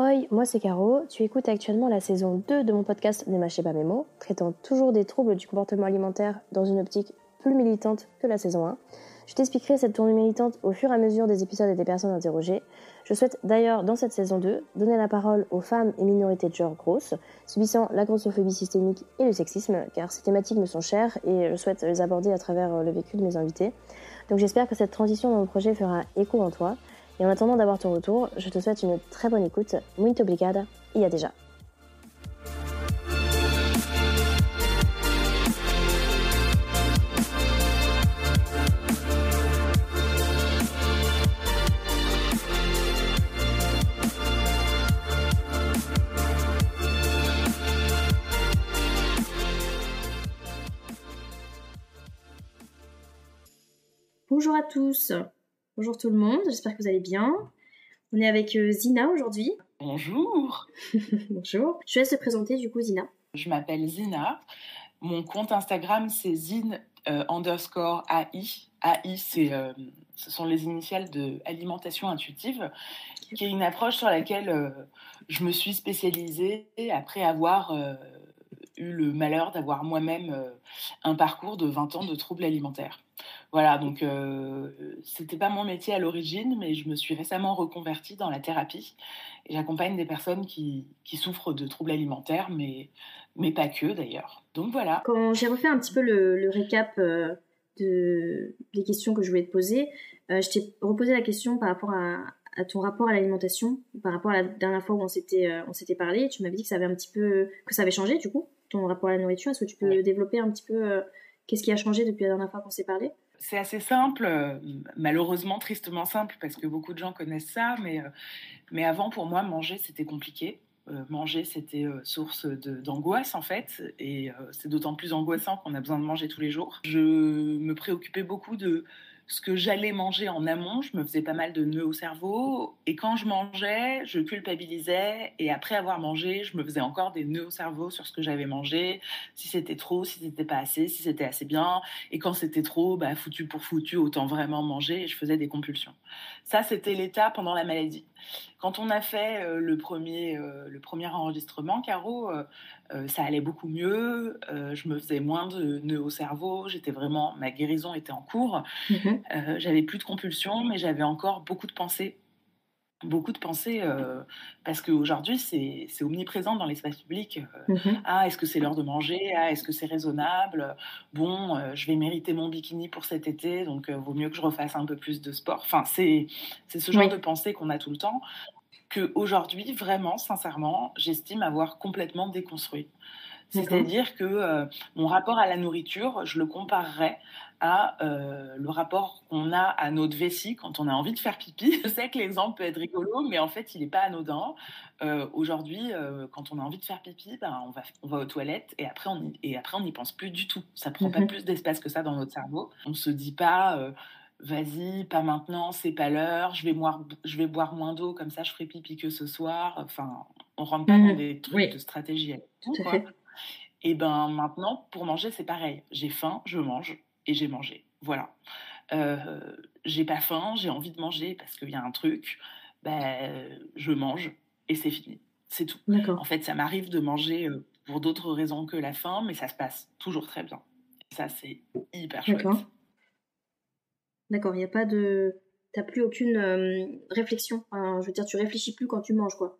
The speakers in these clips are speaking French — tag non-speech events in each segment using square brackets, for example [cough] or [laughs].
Hoi, moi c'est Caro, tu écoutes actuellement la saison 2 de mon podcast Ne mâchez pas mes mots, traitant toujours des troubles du comportement alimentaire dans une optique plus militante que la saison 1. Je t'expliquerai cette tournée militante au fur et à mesure des épisodes et des personnes interrogées. Je souhaite d'ailleurs, dans cette saison 2, donner la parole aux femmes et minorités de genre grosses, subissant la grossophobie systémique et le sexisme, car ces thématiques me sont chères et je souhaite les aborder à travers le vécu de mes invités. Donc j'espère que cette transition dans le projet fera écho en toi. Et en attendant d'avoir ton retour, je te souhaite une très bonne écoute. Muito obrigada. Il y a déjà. Bonjour à tous. Bonjour tout le monde, j'espère que vous allez bien. On est avec euh, Zina aujourd'hui. Bonjour. [laughs] Bonjour. Je laisse te présenter du coup Zina. Je m'appelle Zina. Mon compte Instagram c'est zine euh, underscore AI. AI c'est, euh, ce sont les initiales de alimentation intuitive, qui est une approche sur laquelle je me suis spécialisée après avoir eu le malheur d'avoir moi-même un parcours de 20 ans de troubles alimentaires. Voilà, donc euh, c'était pas mon métier à l'origine, mais je me suis récemment reconvertie dans la thérapie et j'accompagne des personnes qui, qui, souffrent de troubles alimentaires, mais, mais pas que d'ailleurs. Donc voilà. Quand j'ai refait un petit peu le, récap euh, de, des questions que je voulais te poser, euh, je t'ai reposé la question par rapport à, à ton rapport à l'alimentation, par rapport à la dernière fois où on s'était euh, on s'était parlé. Tu m'avais dit que ça avait un petit peu que ça avait changé du coup ton rapport à la nourriture. Est-ce que tu peux développer un petit peu qu'est-ce qui a changé depuis la dernière fois qu'on s'est parlé? C'est assez simple, euh, malheureusement tristement simple parce que beaucoup de gens connaissent ça, mais, euh, mais avant pour moi manger c'était compliqué. Euh, manger c'était source d'angoisse en fait, et c'est d'autant plus angoissant qu'on a besoin de manger tous les jours. Je me préoccupais beaucoup de ce que j'allais manger en amont, je me faisais pas mal de nœuds au cerveau. Et quand je mangeais, je culpabilisais. Et après avoir mangé, je me faisais encore des nœuds au cerveau sur ce que j'avais mangé, si c'était trop, si c'était pas assez, si c'était assez bien. Et quand c'était trop, bah, foutu pour foutu, autant vraiment manger. Et je faisais des compulsions. Ça, c'était l'état pendant la maladie. Quand on a fait euh, le, premier, euh, le premier enregistrement, Caro, euh, ça allait beaucoup mieux. je me faisais moins de nœuds au cerveau. J'étais vraiment, ma guérison était en cours. Mhm. j'avais plus de compulsions, mais j'avais encore beaucoup de pensées beaucoup de pensées parce qu'aujourd'hui c'est omniprésent dans l'espace public. Mhm. Ah, est-ce que c'est l'heure de manger? Ah, est-ce que c'est raisonnable? Bon, je vais mériter mon bikini pour cet été, donc vaut mieux que je refasse un peu plus de sport. Enfin, c'est ce genre de pensée qu'on a tout le temps que aujourd'hui, vraiment, sincèrement, j'estime avoir complètement déconstruit. C'est-à-dire que euh, mon rapport à la nourriture, je le comparerais à euh, le rapport qu'on a à notre vessie quand on a envie de faire pipi. [laughs] Je sais que l'exemple peut être rigolo, mais en fait, il n'est pas anodin. Euh, aujourd'hui, quand on a envie de faire pipi, ben, on, va, on va aux toilettes et après, on et après, on n'y pense plus du tout. Ça prend pas mhm. plus d'espace que ça dans notre cerveau. On ne se dit pas vas-y, pas maintenant, c'est pas l'heure, je vais boire, je vais boire moins d'eau, comme ça je ferai pipi que ce soir. Enfin, on rentre pas dans mmh des trucs de stratégie. Et ben maintenant, pour manger, c'est pareil. J'ai faim, je mange et j'ai mangé. Voilà. Euh, j'ai pas faim, j'ai envie de manger parce qu'il y a un truc, ben, je mange et c'est fini. C'est tout. En fait, ça m'arrive de manger euh, pour d'autres raisons que la faim, mais ça se passe toujours très bien. Ça, c'est hyper chouette. D'accord, il n'y a pas de. T'as plus aucune euh, réflexion. je veux dire, tu réfléchis plus quand tu manges, quoi.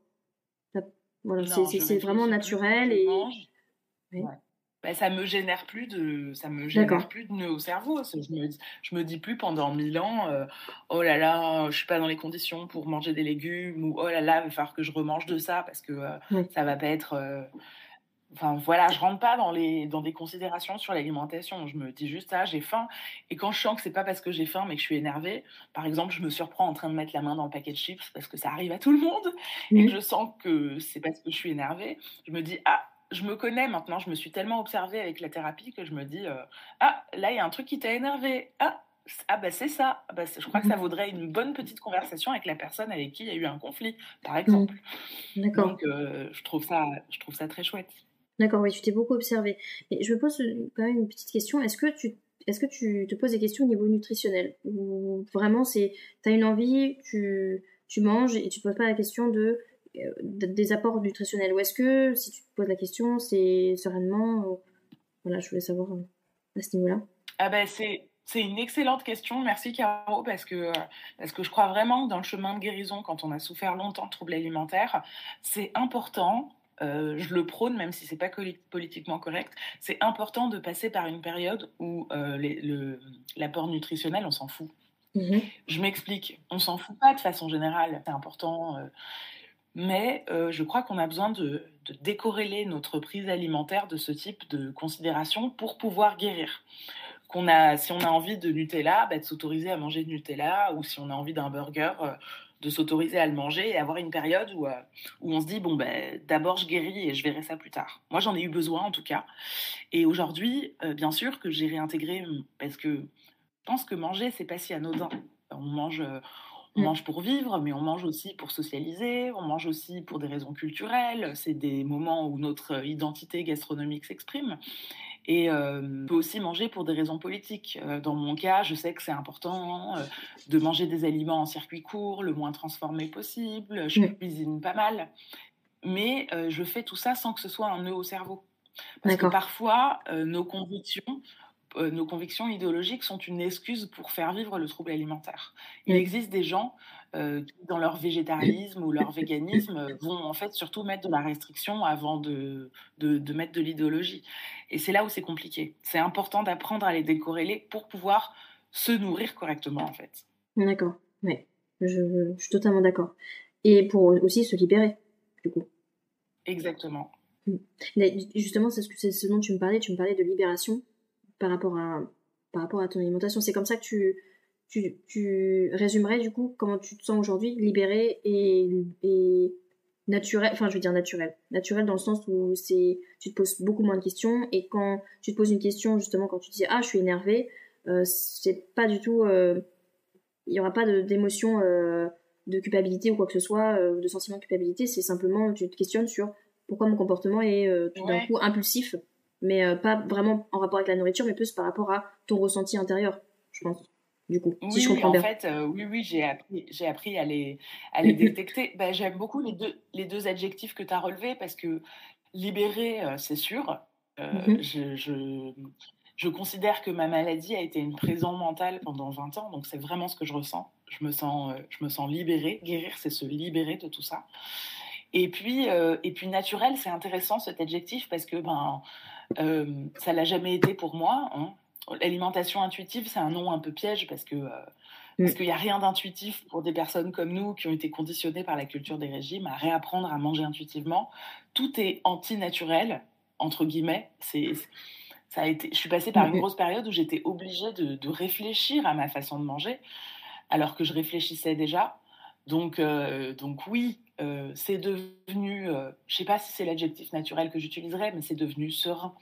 Voilà, c'est vraiment naturel et. Bah, ça me génère plus de ça me génère plus de nœuds au cerveau je me je me dis plus pendant mille ans euh, oh là là je suis pas dans les conditions pour manger des légumes ou oh là là il va falloir que je remange de ça parce que euh, ça va pas être Enfin voilà, je rentre pas dans les dans des considérations sur l'alimentation. Je me dis juste ah j'ai faim. Et quand je sens que c'est pas parce que j'ai faim mais que je suis énervée, par exemple je me surprends en train de mettre la main dans le paquet de chips parce que ça arrive à tout le monde et que je sens que c'est parce que je suis énervée, je me dis ah je me connais maintenant, je me suis tellement observée avec la thérapie que je me dis euh, ah là il y a un truc qui t'a énervé ah ah bah c'est ça. Bah, je crois que ça mmh. vaudrait une bonne petite conversation avec la personne avec qui il y a eu un conflit, par mmh. exemple. D'accord. Donc euh, je trouve ça, je trouve ça très chouette. D'accord, oui, tu t'es beaucoup observé. Mais je me pose quand même une petite question. Est-ce que tu est-ce que tu te poses des questions au niveau nutritionnel? Ou vraiment c'est as une envie, tu, tu manges et tu te poses pas la question de des apports nutritionnels Ou est-ce que, si tu te poses la question, c'est sereinement. voilà, je voulais savoir à ce niveau-là. Ah ben, c'est. C'est une excellente question, merci Caro, parce que, parce que je crois vraiment que dans le chemin de guérison, quand on a souffert longtemps de troubles alimentaires, c'est important euh, je le prône, même si c'est pas politiquement correct, c'est important de passer par une période où euh, l'apport nutritionnel, on s'en fout. Mhm. Je m'explique, on s'en fout pas de façon générale, c'est important, euh, mais je crois qu'on a besoin de, décorréler notre prise alimentaire de ce type de considération pour pouvoir guérir. Qu'on a, si on a envie de Nutella, bah, de s'autoriser à manger de Nutella, ou si on a envie d'un burger, de s'autoriser à le manger et avoir une période où, euh, on se dit bon ben d'abord je guéris et je verrai ça plus tard. Moi j'en ai eu besoin en tout cas. Et aujourd'hui, euh, bien sûr que j'ai réintégré parce que je pense que manger c'est pas si anodin. On mange euh, on mm. mange pour vivre, mais on mange aussi pour socialiser, on mange aussi pour des raisons culturelles. C'est des moments où notre identité gastronomique s'exprime. Et euh, on peut aussi manger pour des raisons politiques. Euh, dans mon cas, je sais que c'est important euh, de manger des aliments en circuit court, le moins transformé possible. Je cuisine pas mal. Mais je fais tout ça sans que ce soit un nœud au cerveau. Parce que parfois, nos convictions nos convictions idéologiques sont une excuse pour faire vivre le trouble alimentaire. Il existe des gens euh, qui, dans leur végétarisme ou leur véganisme, [laughs] vont en fait surtout mettre de la restriction avant de, de, mettre de l'idéologie. Et c'est là où c'est compliqué. C'est important d'apprendre à les décorréler pour pouvoir se nourrir correctement, en fait. D'accord, ouais. Je, suis totalement d'accord. Et pour aussi se libérer, du coup. Exactement. Mmh. Justement, c'est ce, ce dont tu me parlais. Tu me parlais de libération par rapport à, par rapport à ton alimentation. C'est comme ça que tu, tu, tu résumerais du coup comment tu te sens aujourd'hui, libéré et, et naturel, enfin je veux dire naturel, naturel dans le sens où c'est tu te poses beaucoup moins de questions et quand tu te poses une question justement quand tu dis ah je suis énervé, euh, c'est pas du tout, euh, il y aura pas d'émotion euh, de culpabilité ou quoi que ce soit, euh, de sentiment de culpabilité, c'est simplement tu te questionnes sur pourquoi mon comportement est euh, tout d'un coup impulsif, mais pas vraiment en rapport avec la nourriture, mais plus par rapport à ton ressenti intérieur, je pense du coup, oui, si je comprends en fait, euh, oui, oui, j'ai appris, j'ai appris à les, à les [laughs] détecter. Ben, j'aime beaucoup les deux, les deux adjectifs que tu as relevés parce que libérer, euh, c'est sûr. Euh, mmh je, je, je, considère que ma maladie a été une prison mentale pendant 20 ans, donc c'est vraiment ce que je ressens. Je me sens, je me sens libérée. Guérir, c'est se libérer de tout ça. Et puis, et puis naturel, c'est intéressant cet adjectif parce que ben, ça l'a jamais été pour moi. Hein. L'alimentation intuitive, c'est un nom un peu piège parce que euh, mm. parce qu'il n'y a rien d'intuitif pour des personnes comme nous qui ont été conditionnées par la culture des régimes à réapprendre à manger intuitivement. Tout est anti-naturel entre guillemets. C'est ça a été. Je suis passée par une mm. grosse période où j'étais obligée de, réfléchir à ma façon de manger, alors que je réfléchissais déjà. Donc euh, donc oui, euh, c'est devenu. je sais pas si c'est l'adjectif naturel que j'utiliserais, mais c'est devenu serein.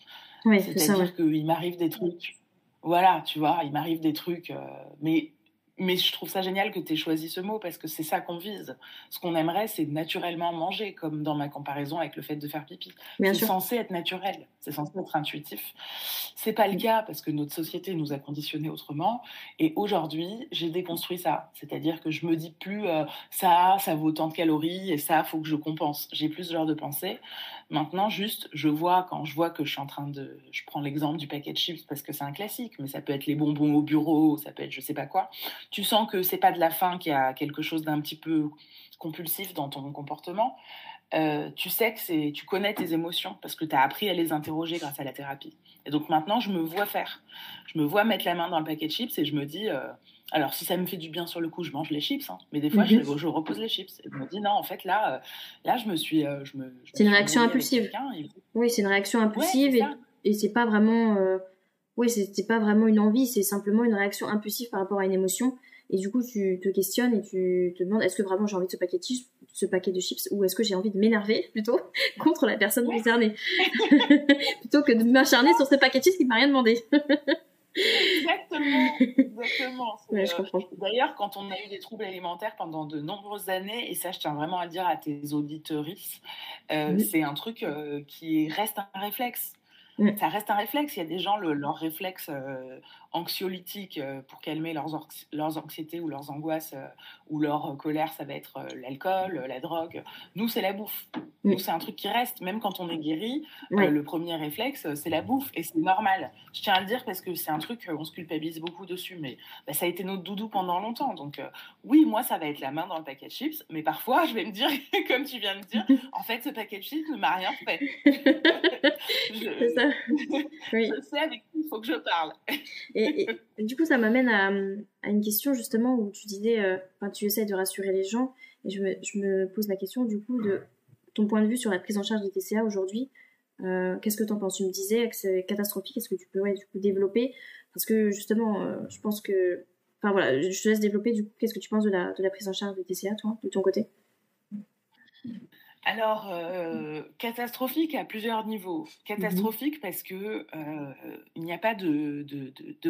C'est-à-dire qu'il m'arrive des trucs voilà, tu vois, il m'arrive des trucs, euh, mais mais je trouve ça génial que tu aies choisi ce mot parce que c'est ça qu'on vise. Ce qu'on aimerait, c'est naturellement manger, comme dans ma comparaison avec le fait de faire pipi. C'est censé être naturel, c'est censé être intuitif. C'est pas le cas parce que notre société nous a conditionnés autrement. Et aujourd'hui, j'ai déconstruit ça. C'est-à-dire que je me dis plus euh, ça, ça vaut tant de calories et ça, faut que je compense. J'ai plus ce genre de pensée. Maintenant, juste, je vois quand je vois que je suis en train de. Je prends l'exemple du paquet de chips parce que c'est un classique, mais ça peut être les bonbons au bureau, ça peut être je sais pas quoi. Tu sens que c'est pas de la faim, qu'il y a quelque chose d'un petit peu compulsif dans ton comportement. Euh, tu sais que c'est, tu connais tes émotions parce que tu as appris à les interroger grâce à la thérapie. Et donc maintenant, je me vois faire. Je me vois mettre la main dans le paquet de chips et je me dis, euh, alors, si ça me fait du bien sur le coup, je mange les chips. Hein. Mais des fois, je, mhm. je, repose les chips. Et je me dis, non, en fait, là, euh, là je me suis. Je me, c'est une réaction impulsive. Oui, c'est une réaction impulsive. et, et c'est pas vraiment. Oui, c'est pas vraiment une envie, c'est simplement une réaction impulsive par rapport à une émotion. Et du coup, tu te questionnes et tu te demandes est-ce que vraiment j'ai envie de ce paquet de chips, ce paquet de chips ou est-ce que j'ai envie de m'énerver [laughs] plutôt contre la personne concernée? [laughs] Plutôt que de m'acharner sur ce paquet de chips qui m'a rien demandé. Exactement, exactement. [laughs] Euh, d'ailleurs, quand on a eu des troubles alimentaires pendant de nombreuses années, et ça, je tiens vraiment à le dire à tes auditeuristes, euh, c'est un truc euh, qui reste un réflexe. Ça reste un réflexe. Il y a des gens, leur réflexe anxiolytiques euh, pour calmer leurs, leurs anxiétés ou leurs angoisses euh, ou leur euh, colère, ça va être l'alcool, la drogue. Nous, c'est la bouffe. Nous, c'est un truc qui reste. Même quand on est guéri, le premier réflexe, c'est la bouffe. Et c'est normal. Je tiens à le dire parce que c'est un truc, on se culpabilise beaucoup dessus. Mais bah, ça a été notre doudou pendant longtemps. Donc, oui, moi, ça va être la main dans le paquet de chips. Mais parfois, je vais me dire, [laughs] comme tu viens de dire, [laughs] en fait, ce paquet de chips ne m'a rien fait. [laughs] je, ça. Oui. je sais avec il faut que je parle. Et, du coup, ça m'amène à, une question justement où tu disais, euh, tu essaies de rassurer les gens, et je me, pose la question du coup de ton point de vue sur la prise en charge des TCA aujourd'hui. Euh, qu'est-ce que tu en penses? Tu me disais que c'est catastrophique. Est-ce que tu coup développer? Parce que justement, euh, je pense que, enfin voilà, je te laisse développer. Du coup, qu'est-ce que tu penses de la, de la prise en charge des TCA, toi, de ton côté? Alors, euh, catastrophique à plusieurs niveaux. Catastrophique parce que euh, il n'y a pas de,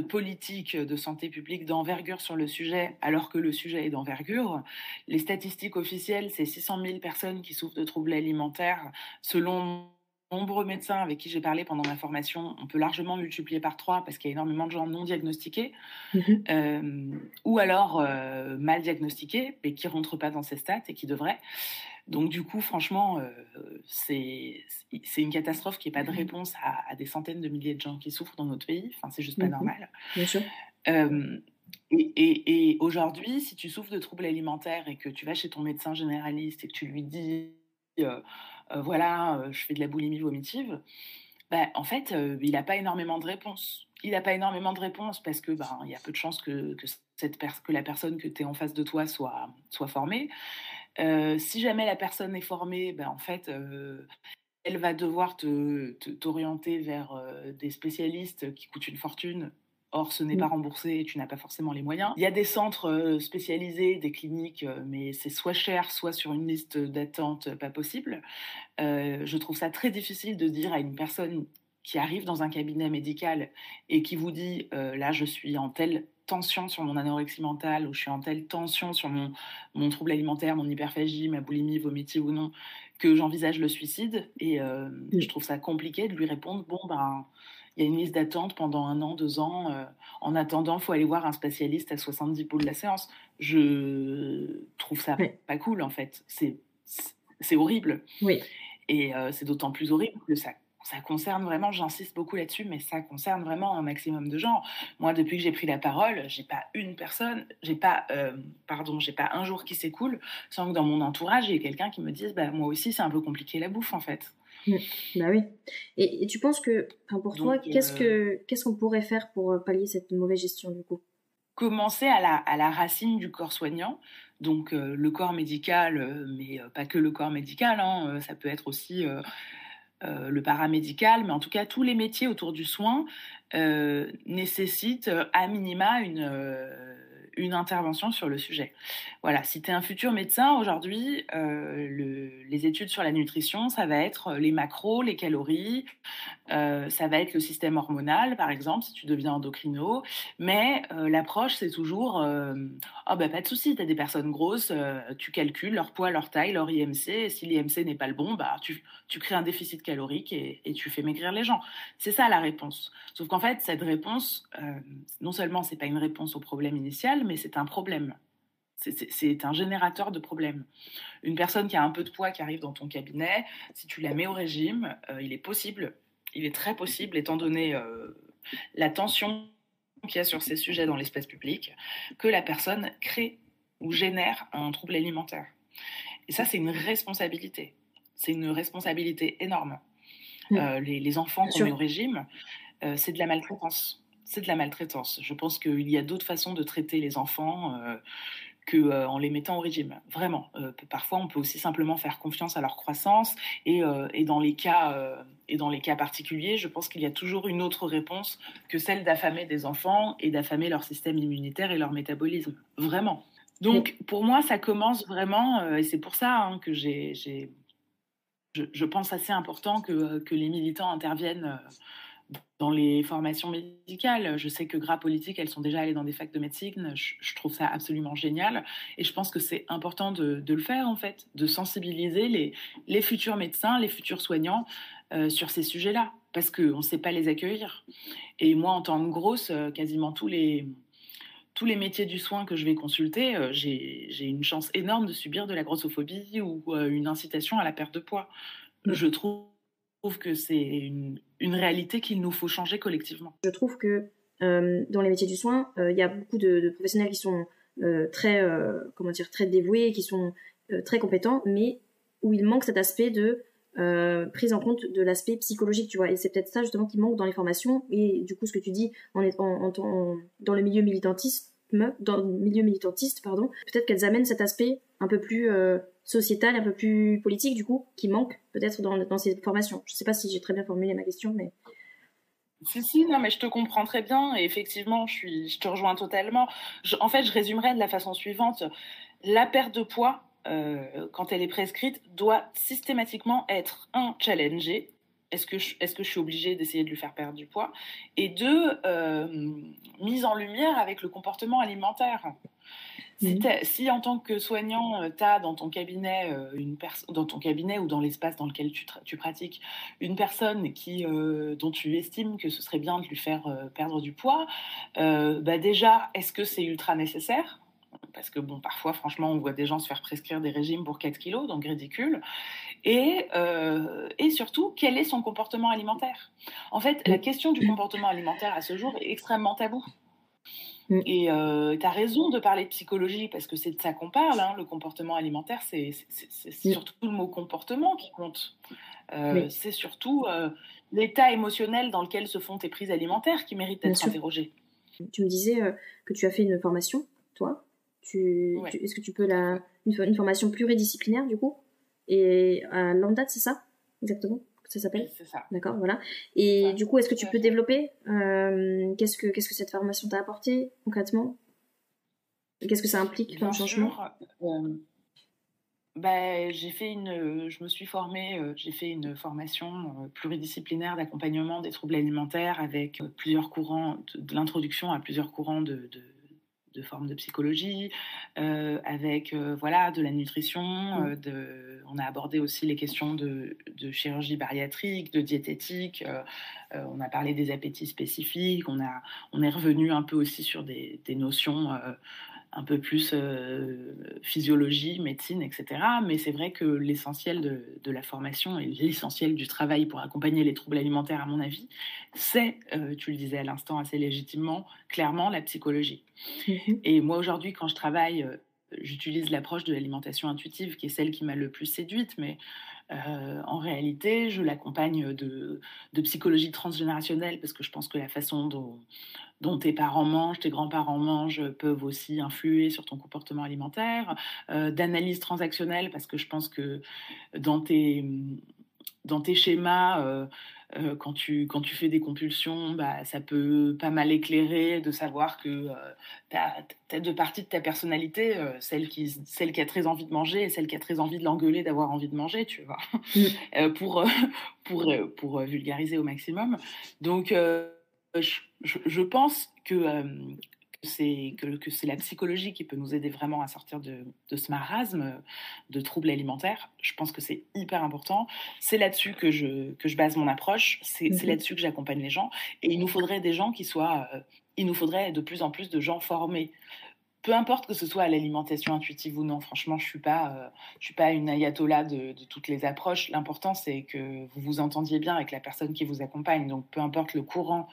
politique de santé publique d'envergure sur le sujet, alors que le sujet est d'envergure. Les statistiques officielles, c'est 600 000 personnes qui souffrent de troubles alimentaires. Selon nombreux médecins avec qui j'ai parlé pendant ma formation, on peut largement multiplier par trois parce qu'il y a énormément de gens non diagnostiqués mhm. euh, ou alors mal diagnostiqués mais qui rentrent pas dans ces stats et qui devraient. Donc du coup, franchement, euh, c'est une catastrophe qui n'est pas de mmh réponse à, des centaines de milliers de gens qui souffrent dans notre pays. Enfin, c'est juste pas mmh normal. Bien sûr. Euh, et, aujourd'hui, si tu souffres de troubles alimentaires et que tu vas chez ton médecin généraliste et que tu lui dis, euh, voilà, je fais de la boulimie vomitive, bah, en fait, il n'a pas énormément de réponses. Il n'a pas énormément de réponses parce que ben, il y a peu de chances que, que, cette que la personne que tu es en face de toi soit, soit formée. Euh, si jamais la personne est formée, ben, en fait, euh, elle va devoir t'orienter vers euh, des spécialistes qui coûtent une fortune. Or, ce n'est pas mmh. remboursé et tu n'as pas forcément les moyens. Il y a des centres spécialisés, des cliniques, mais c'est soit cher, soit sur une liste d'attente pas possible. je trouve ça très difficile de dire à une personne qui arrive dans un cabinet médical et qui vous dit là je suis en telle tension sur mon anorexie mentale ou je suis en telle tension sur mon, mon trouble alimentaire, mon hyperphagie, ma boulimie, vomitive ou non, que j'envisage le suicide. Et euh, je trouve ça compliqué de lui répondre bon, ben, il y a une liste d'attente pendant un an, deux ans. Euh, en attendant, il faut aller voir un spécialiste à 70 poules la séance. Je trouve ça pas cool, en fait. C'est horrible. Oui. Et euh, c'est d'autant plus horrible que ça ça concerne vraiment, j'insiste beaucoup là-dessus, mais ça concerne vraiment un maximum de gens. Moi, depuis que j'ai pris la parole, j'ai pas une personne, j'ai pas, euh, pardon, j'ai pas un jour qui s'écoule sans que dans mon entourage, il y ait quelqu'un qui me dise, bah, moi aussi, c'est un peu compliqué la bouffe, en fait. Mmh. Bah oui. Et, tu penses que, pour toi, qu'est-ce euh, que qu'est-ce qu'on pourrait faire pour euh, pallier cette mauvaise gestion du coup? Commencer à la, à la racine du corps soignant, donc le corps médical, mais pas que le corps médical, hein, ça peut être aussi euh, le paramédical, mais en tout cas tous les métiers autour du soin euh, nécessitent euh, à minima une, une intervention sur le sujet. Voilà, si tu es un futur médecin, aujourd'hui, euh, les études sur la nutrition, ça va être les macros, les calories, euh, ça va être le système hormonal, par exemple, si tu deviens endocrino. Mais euh, l'approche, c'est toujours oh, bah, pas de souci, tu as des personnes grosses, tu calcules leur poids, leur taille, leur IMC. Et si l'IMC n'est pas le bon, bah, tu, tu crées un déficit calorique et, et tu fais maigrir les gens. C'est ça la réponse. Sauf qu'en fait, cette réponse, non seulement c'est pas une réponse au problème initial, mais c'est un problème. C'est un générateur de problèmes. Une personne qui a un peu de poids qui arrive dans ton cabinet, si tu la mets au régime, euh, il est possible, il est très possible, étant donné euh, la tension qu'il y a sur ces sujets dans l'espace public, que la personne crée ou génère un trouble alimentaire. Et ça, c'est une responsabilité. C'est une responsabilité énorme. Euh, les, les, enfants qu'on met au régime, c'est de la maltraitance c'est de la maltraitance. Je pense qu'il y a d'autres façons de traiter les enfants euh, qu'en euh, les mettant au régime. Vraiment. Euh, parfois, on peut aussi simplement faire confiance à leur croissance. Et, dans, les cas, et dans les cas particuliers, je pense qu'il y a toujours une autre réponse que celle d'affamer des enfants et d'affamer leur système immunitaire et leur métabolisme. Vraiment. Donc, pour moi, ça commence vraiment, et c'est pour ça hein, que j'ai, je, pense assez important que, les militants interviennent dans les formations médicales. Je sais que gras politique, elles sont déjà allées dans des facs de médecine. Je, trouve ça absolument génial. Et je pense que c'est important de, le faire, en fait, de sensibiliser les, les futurs médecins, les futurs soignants euh, sur ces sujets-là, parce qu'on ne sait pas les accueillir. Et moi, en tant que grosse, euh, quasiment tous les, tous les métiers du soin que je vais consulter, euh, j'ai une chance énorme de subir de la grossophobie ou une incitation à la perte de poids. Mmh. Je trouve que c'est une, réalité qu'il nous faut changer collectivement. Je trouve que euh, dans les métiers du soin, euh, il y a beaucoup de, professionnels qui sont euh, très, comment dire, très dévoués, qui sont très compétents, mais où il manque cet aspect de prise en compte de l'aspect psychologique, tu vois. Et c'est peut-être ça justement qui manque dans les formations. Et du coup, ce que tu dis en, dans le milieu militantiste, dans le milieu militantiste, pardon, peut-être qu'elles amènent cet aspect un peu plus sociétal, un peu plus politique, du coup, qui manque peut-être dans, dans ces formations. Je ne sais pas si j'ai très bien formulé ma question, mais. Si, si, non, mais je te comprends très bien et effectivement, je, suis, je te rejoins totalement. en fait, je résumerai de la façon suivante. La perte de poids, euh, quand elle est prescrite, doit systématiquement être, un, challengée. Est-ce que, je, est-ce que je suis obligée d'essayer de lui faire perdre du poids? Et deux, euh, mise en lumière avec le comportement alimentaire. Si, en tant que soignant, euh, tu as dans ton cabinet euh, une dans ton cabinet ou dans l'espace dans lequel tu, tu, pratiques une personne qui euh, dont tu estimes que ce serait bien de lui faire perdre du poids, bah déjà, est-ce que c'est ultra nécessaire? Parce que bon, parfois, franchement, on voit des gens se faire prescrire des régimes pour 4 kilos, donc ridicule. Et, et surtout, quel est son comportement alimentaire? En fait, la question du comportement alimentaire à ce jour est extrêmement tabou. Mm. Et euh, tu as raison de parler de psychologie parce que c'est de ça qu'on parle. Hein. Le comportement alimentaire, c'est mm. surtout le mot comportement qui compte. Euh, c'est surtout euh, l'état émotionnel dans lequel se font tes prises alimentaires qui méritent d'être interrogées. Tu me disais que tu as fait une formation, toi? Tu, Est-ce que tu peux la une, une, formation pluridisciplinaire du coup? Et à Lambda, c'est ça? Exactement ça s'appelle? C'est ça. D'accord, voilà. Et du coup, est-ce que tu peux développer euh, qu'est-ce que qu'est-ce que cette formation t'a apporté concrètement? Qu'est-ce que ça implique comme changement? euh, bah, j'ai fait une, je me suis formée, euh, j'ai fait une formation pluridisciplinaire d'accompagnement des troubles alimentaires avec plusieurs courants, de, l'introduction à plusieurs courants de de formes de psychologie, euh, avec euh, voilà de la nutrition. Mm. Euh, de, on a abordé aussi les questions de, chirurgie bariatrique, de diététique. on a parlé des appétits spécifiques. On a on est revenu un peu aussi sur des, des notions un peu plus euh, physiologie, médecine, etc. Mais c'est vrai que l'essentiel de, la formation et l'essentiel du travail pour accompagner les troubles alimentaires, à mon avis, c'est, euh, tu le disais à l'instant assez légitimement, clairement la psychologie. Mm-hmm. Et moi aujourd'hui, quand je travaille, euh, j'utilise l'approche de l'alimentation intuitive, qui est celle qui m'a le plus séduite, mais en réalité, je l'accompagne de, psychologie transgénérationnelle parce que je pense que la façon dont, tes parents mangent, tes grands-parents mangent, peuvent aussi influer sur ton comportement alimentaire, euh, d'analyse transactionnelle, parce que je pense que dans tes, dans tes schémas, euh, euh, quand, tu, quand tu fais des compulsions, bah, ça peut pas mal éclairer de savoir que tu as, deux parties de ta personnalité, celle, qui, celle qui a très envie de manger et celle qui a très envie de l'engueuler d'avoir envie de manger, tu vois, mm. [laughs] pour, [laughs] pour, pour vulgariser au maximum. Donc, je, pense que, euh, c'est que, c'est la psychologie qui peut nous aider vraiment à sortir de, ce marasme de troubles alimentaires. Je pense que c'est hyper important. C'est là-dessus que je, que je base mon approche. C'est, mhm. là-dessus que j'accompagne les gens. Et il nous faudrait des gens qui soient... Euh, il nous faudrait de plus en plus de gens formés peu importe que ce soit à l'alimentation intuitive ou non, franchement, je suis euh, suis pas une ayatollah de, toutes les approches. L'important, c'est que vous vous entendiez bien avec la personne qui vous accompagne. Donc, peu importe le courant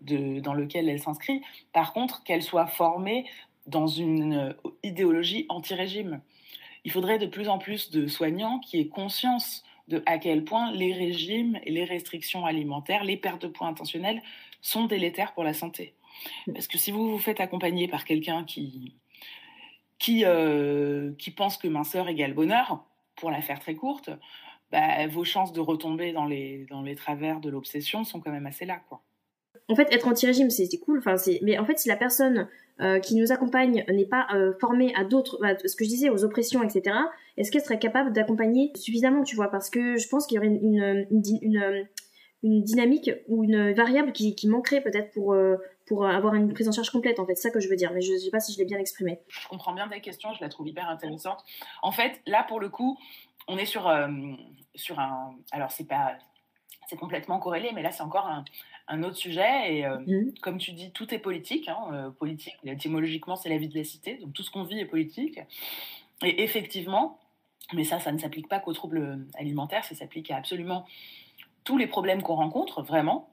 dans lequel elle s'inscrit. Par contre, qu'elle soit formée dans une euh, idéologie anti-régime. Il faudrait de plus en plus de soignants qui aient conscience de à quel point les régimes et les restrictions alimentaires, les pertes de poids intentionnelles sont délétères pour la santé. Parce que si vous vous faites accompagner par quelqu'un qui, qui, euh, pense que minceur égale bonheur, pour la faire très courte, bah, vos chances de retomber dans les, dans les travers de l'obsession sont quand même assez là. Quoi. En fait, être anti-régime, c'est cool. Enfin, mais en fait, si la personne euh, qui nous accompagne n'est pas euh, formée à d'autres, bah, ce que je disais, aux oppressions, etc., est-ce qu'elle serait capable d'accompagner suffisamment, tu vois? Parce que je pense qu'il y aurait une, une, une dynamique ou une variable qui, manquerait peut-être pour, pour avoir une prise en charge complète, en fait. C'est ça que je veux dire, mais je ne sais pas si je l'ai bien exprimé. Je comprends bien ta question, je la trouve hyper intéressante. En fait, là, pour le coup, on est sur, euh, sur un. Alors, c'est pas. C'est complètement corrélé, mais là, c'est encore un, un, autre sujet. Et euh, mmh. comme tu dis, tout est politique. Hein, politique, étymologiquement, c'est la vie de la cité. Donc, tout ce qu'on vit est politique. Et effectivement, mais ça, ça ne s'applique pas qu'aux troubles alimentaires, ça s'applique à absolument tous les problèmes qu'on rencontre, vraiment,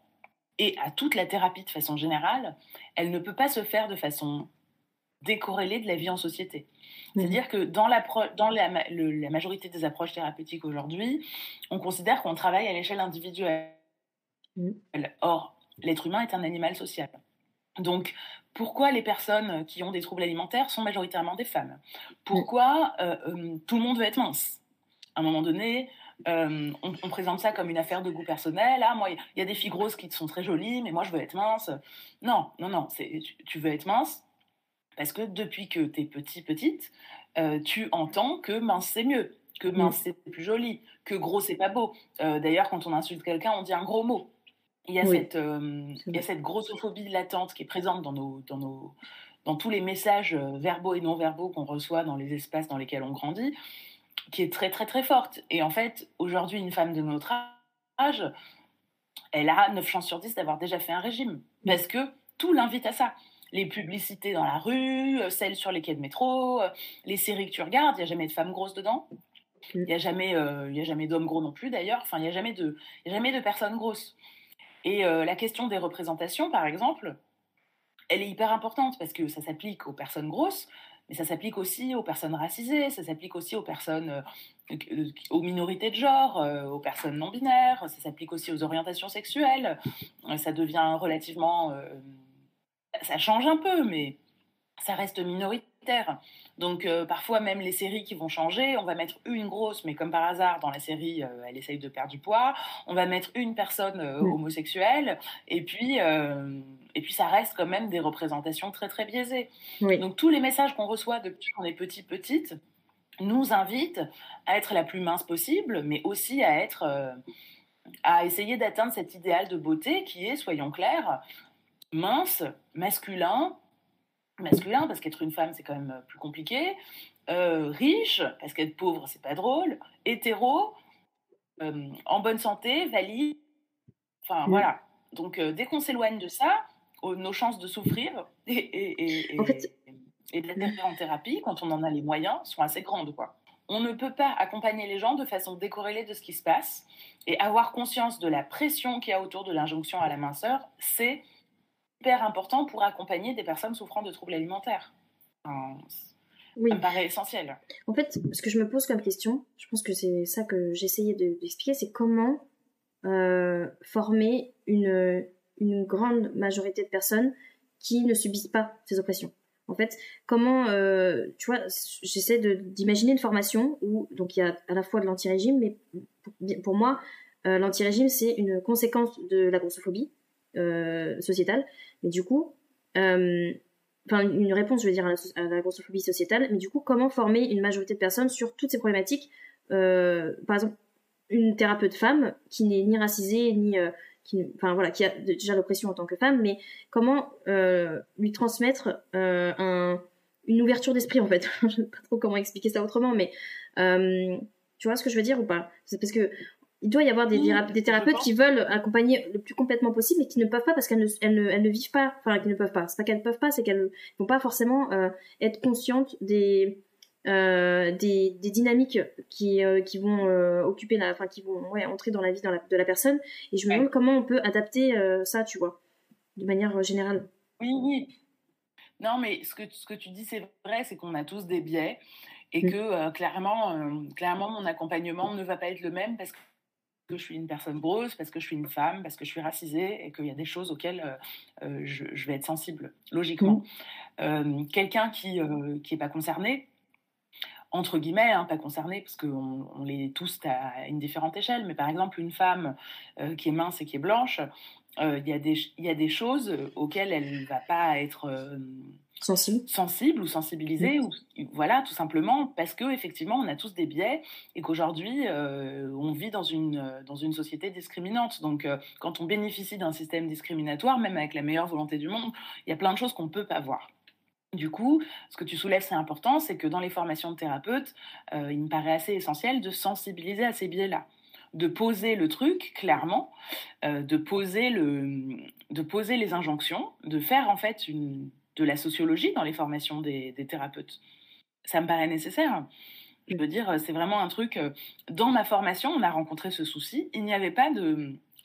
et à toute la thérapie de façon générale, elle ne peut pas se faire de façon décorrélée de la vie en société. Mmh. C'est-à-dire que dans, la, dans la, la, majorité des approches thérapeutiques aujourd'hui, on considère qu'on travaille à l'échelle individuelle. Mmh. Or, l'être humain est un animal social. Donc, pourquoi les personnes qui ont des troubles alimentaires sont majoritairement des femmes? Pourquoi euh, euh, tout le monde veut être mince? À un moment donné, euh, on, présente ça comme une affaire de goût personnel. Ah, moi, il y a des filles grosses qui sont très jolies, mais moi, je veux être mince. Non, non, non. Tu, tu, veux être mince parce que depuis que tu es petit, petite, euh, tu entends que mince, c'est mieux, que mince, c'est plus joli, que gros, c'est pas beau. Euh, d'ailleurs, quand on insulte quelqu'un, on dit un gros mot. Il y a, cette, il y a cette grossophobie latente qui est présente dans, nos, dans, nos, dans tous les messages verbaux et non verbaux qu'on reçoit dans les espaces dans lesquels on grandit qui est très très très forte. Et en fait, aujourd'hui, une femme de notre âge, elle a 9 chances sur 10 d'avoir déjà fait un régime. Parce que tout l'invite à ça. Les publicités dans la rue, euh, celles sur les quais de métro, euh, les séries que tu regardes, il n'y a jamais de femmes grosses dedans. Il n'y a jamais, euh, jamais d'hommes gros non plus d'ailleurs. Enfin, il n'y a, jamais de, a jamais de personnes grosses. Et la question des représentations, par exemple, elle est hyper importante parce que ça s'applique aux personnes grosses, mais ça s'applique aussi aux personnes racisées, ça s'applique aussi aux personnes, euh, euh, aux minorités de genre, euh, aux personnes non binaires, ça s'applique aussi aux orientations sexuelles. ça devient relativement, ça change un peu, mais ça reste minoritaire. Donc parfois même les séries qui vont changer, on va mettre une grosse, mais comme par hasard dans la série, elle essaye de perdre du poids. On va mettre une personne homosexuelle, et puis et puis ça reste quand même des représentations très très biaisées. Donc tous les messages qu'on reçoit depuis qu'on est petit petite nous invitent à être la plus mince possible, mais aussi à être à essayer d'atteindre cet idéal de beauté qui est, soyons clairs, mince, masculin, masculin parce qu'être une femme c'est quand même plus compliqué, euh, riche parce qu'être pauvre c'est pas drôle, hétéro, euh, en bonne santé, valide, enfin voilà. Donc euh, dès qu'on s'éloigne de ça, nos chances de souffrir [laughs] et, et, et, de l'être en thérapie, quand on en a les moyens, sont assez grandes. Quoi. On ne peut pas accompagner les gens de façon décorrélée de ce qui se passe et avoir conscience de la pression qu'il y a autour de l'injonction à la minceur, c'est hyper important pour accompagner des personnes souffrant de troubles alimentaires. oui. Ça me paraît essentiel. En fait, ce que je me pose comme question, je pense que c'est ça que j'essayais d'expliquer, c'est comment euh, former une, une grande majorité de personnes qui ne subissent pas ces oppressions. En fait, comment, euh, tu vois, j'essaie d'imaginer une formation où, donc il y a à la fois de l'anti-régime, mais pour, moi, euh, l'anti-régime, c'est une conséquence de la grossophobie euh, sociétale. Mais du coup, enfin, une réponse, je veux dire, à la, à grossophobie sociétale. Mais du coup, comment former une majorité de personnes sur toutes ces problématiques Par exemple, une thérapeute femme qui n'est ni racisée, ni qui, enfin voilà, qui a déjà l'oppression en tant que femme, mais comment euh, lui transmettre euh, un, une ouverture d'esprit en fait. [laughs] je sais pas trop comment expliquer ça autrement, mais euh, tu vois ce que je veux dire ou pas? C'est parce que il doit y avoir des, des thérapeutes qui veulent accompagner le plus complètement possible, mais qui ne peuvent pas parce qu'elles ne, elles ne, elles ne, vivent pas, enfin qui ne peuvent pas. C'est pas qu'elles ne peuvent pas, c'est qu'elles ne vont pas forcément euh, être conscientes des euh, des, des, dynamiques qui, euh, qui vont occuper la, enfin qui vont ouais, entrer dans la vie dans la, de la personne. Et je me demande comment on peut adapter ça, tu vois, de manière générale. Oui, oui. Non, mais ce que, ce que tu dis, c'est vrai, c'est qu'on a tous des biais et mm. que clairement, clairement, mon accompagnement ne va pas être le même parce que je suis une personne grosse, parce que je suis une femme, parce que je suis racisée et qu'il y a des choses auxquelles je, je, vais être sensible, logiquement. Mm. Quelqu'un qui n'est qui pas concerné, entre guillemets, hein, pas concernés, parce qu'on on les tous à une différente échelle, mais par exemple, une femme euh, qui est mince et qui est blanche, euh, il y, y, a des choses auxquelles elle ne va pas être, euh, sensible, sensible ou sensibilisé, ou voilà, tout simplement parce que effectivement, on a tous des biais et qu'aujourd'hui, euh, on vit dans une dans une société discriminante. Donc, euh, quand on bénéficie d'un système discriminatoire, même avec la meilleure volonté du monde, il y a plein de choses qu'on ne peut pas voir. Du coup, ce que tu soulèves, c'est important, c'est que dans les formations de thérapeutes, euh, il me paraît assez essentiel de sensibiliser à ces biais-là de poser le truc clairement, de poser le, de poser les injonctions, de faire en fait une, de la sociologie dans les formations des, thérapeutes. Ça me paraît nécessaire. Je veux dire, c'est vraiment un truc. Euh, dans ma formation, on a rencontré ce souci. Il n'y avait pas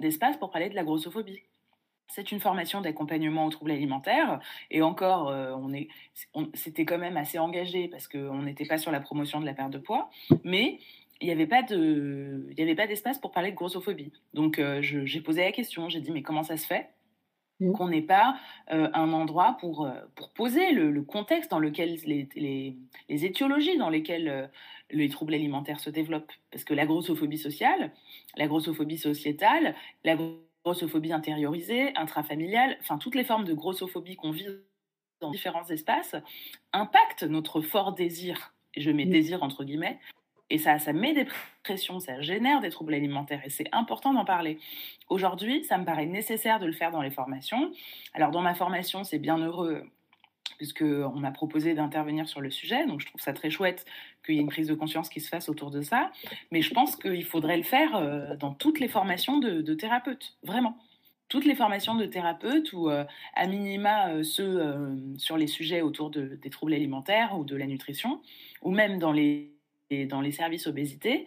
d'espace pour parler de la grossophobie. C'est une formation d'accompagnement aux troubles alimentaires et encore, euh, on est, c'était quand même assez engagé parce qu'on n'était pas sur la promotion de la perte de poids, mais il n'y avait pas avait pas d'espace pour parler de grossophobie. Donc euh, j'ai posé la question, j'ai dit mais comment ça se fait? Mmh. qu'on n'ait pas euh, un endroit pour, euh, pour poser le, contexte dans lequel les, les, les étiologies dans lesquelles euh, les troubles alimentaires se développent. Parce que la grossophobie sociale, la grossophobie sociétale, la grossophobie intériorisée, intrafamiliale, enfin toutes les formes de grossophobie qu'on vit dans différents espaces impactent notre fort désir, et je mets mmh. désir entre guillemets, et ça, ça met des pressions, ça génère des troubles alimentaires et c'est important d'en parler. Aujourd'hui, ça me paraît nécessaire de le faire dans les formations. Alors dans ma formation, c'est bien heureux puisqu'on m'a proposé d'intervenir sur le sujet, donc je trouve ça très chouette qu'il y ait une prise de conscience qui se fasse autour de ça, mais je pense qu'il faudrait le faire euh, dans toutes les formations de, thérapeutes, vraiment. Toutes les formations de thérapeutes ou euh, à minima euh, ceux sur les sujets autour des troubles alimentaires ou de la nutrition, ou même dans les dans les services obésité,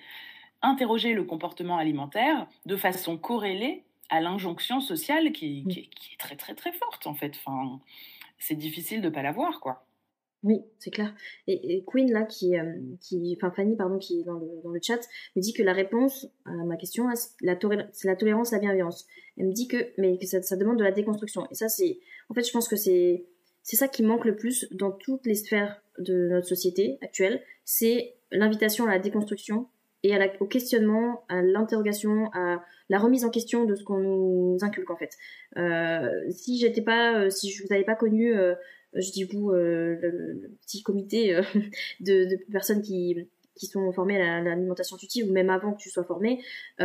interroger le comportement alimentaire de façon corrélée à l'injonction sociale qui, qui, est très très très forte en fait. Enfin, c'est difficile de pas la voir quoi. Oui, c'est clair. Et, Queen, là, qui, euh, qui, enfin Fanny, pardon, qui est dans le, dans le chat, me dit que la réponse à ma question, c'est la, la tolérance à la bienveillance. Elle me dit que, mais que ça, ça demande de la déconstruction. Et ça, c'est, en fait, je pense que c'est, c'est ça qui manque le plus dans toutes les sphères de notre société actuelle, c'est l'invitation à la déconstruction et à au questionnement, à l'interrogation, à la remise en question de ce qu'on nous inculque en fait. Euh, si j'étais pas, euh, si je vous avais pas connu, euh, je dis vous, le, petit comité [laughs] de, personnes qui qui sont formées à l'alimentation intuitive ou même avant que tu sois formée,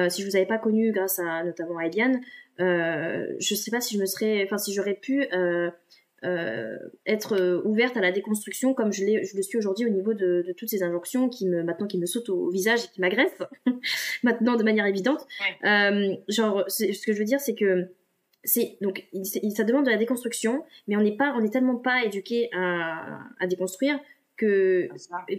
si je vous avais pas connu grâce à notamment à Eliane, je sais pas si je me serais, enfin si j'aurais pu euh, être euh, ouverte à la déconstruction comme je, je le suis aujourd'hui au niveau de, toutes ces injonctions qui me maintenant qui me sautent au visage et qui m'agressent [laughs] maintenant de manière évidente. Euh, genre, ce que je veux dire, c'est que c'est donc ça demande de la déconstruction, mais on n'est pas, on est tellement pas éduqué à, à déconstruire que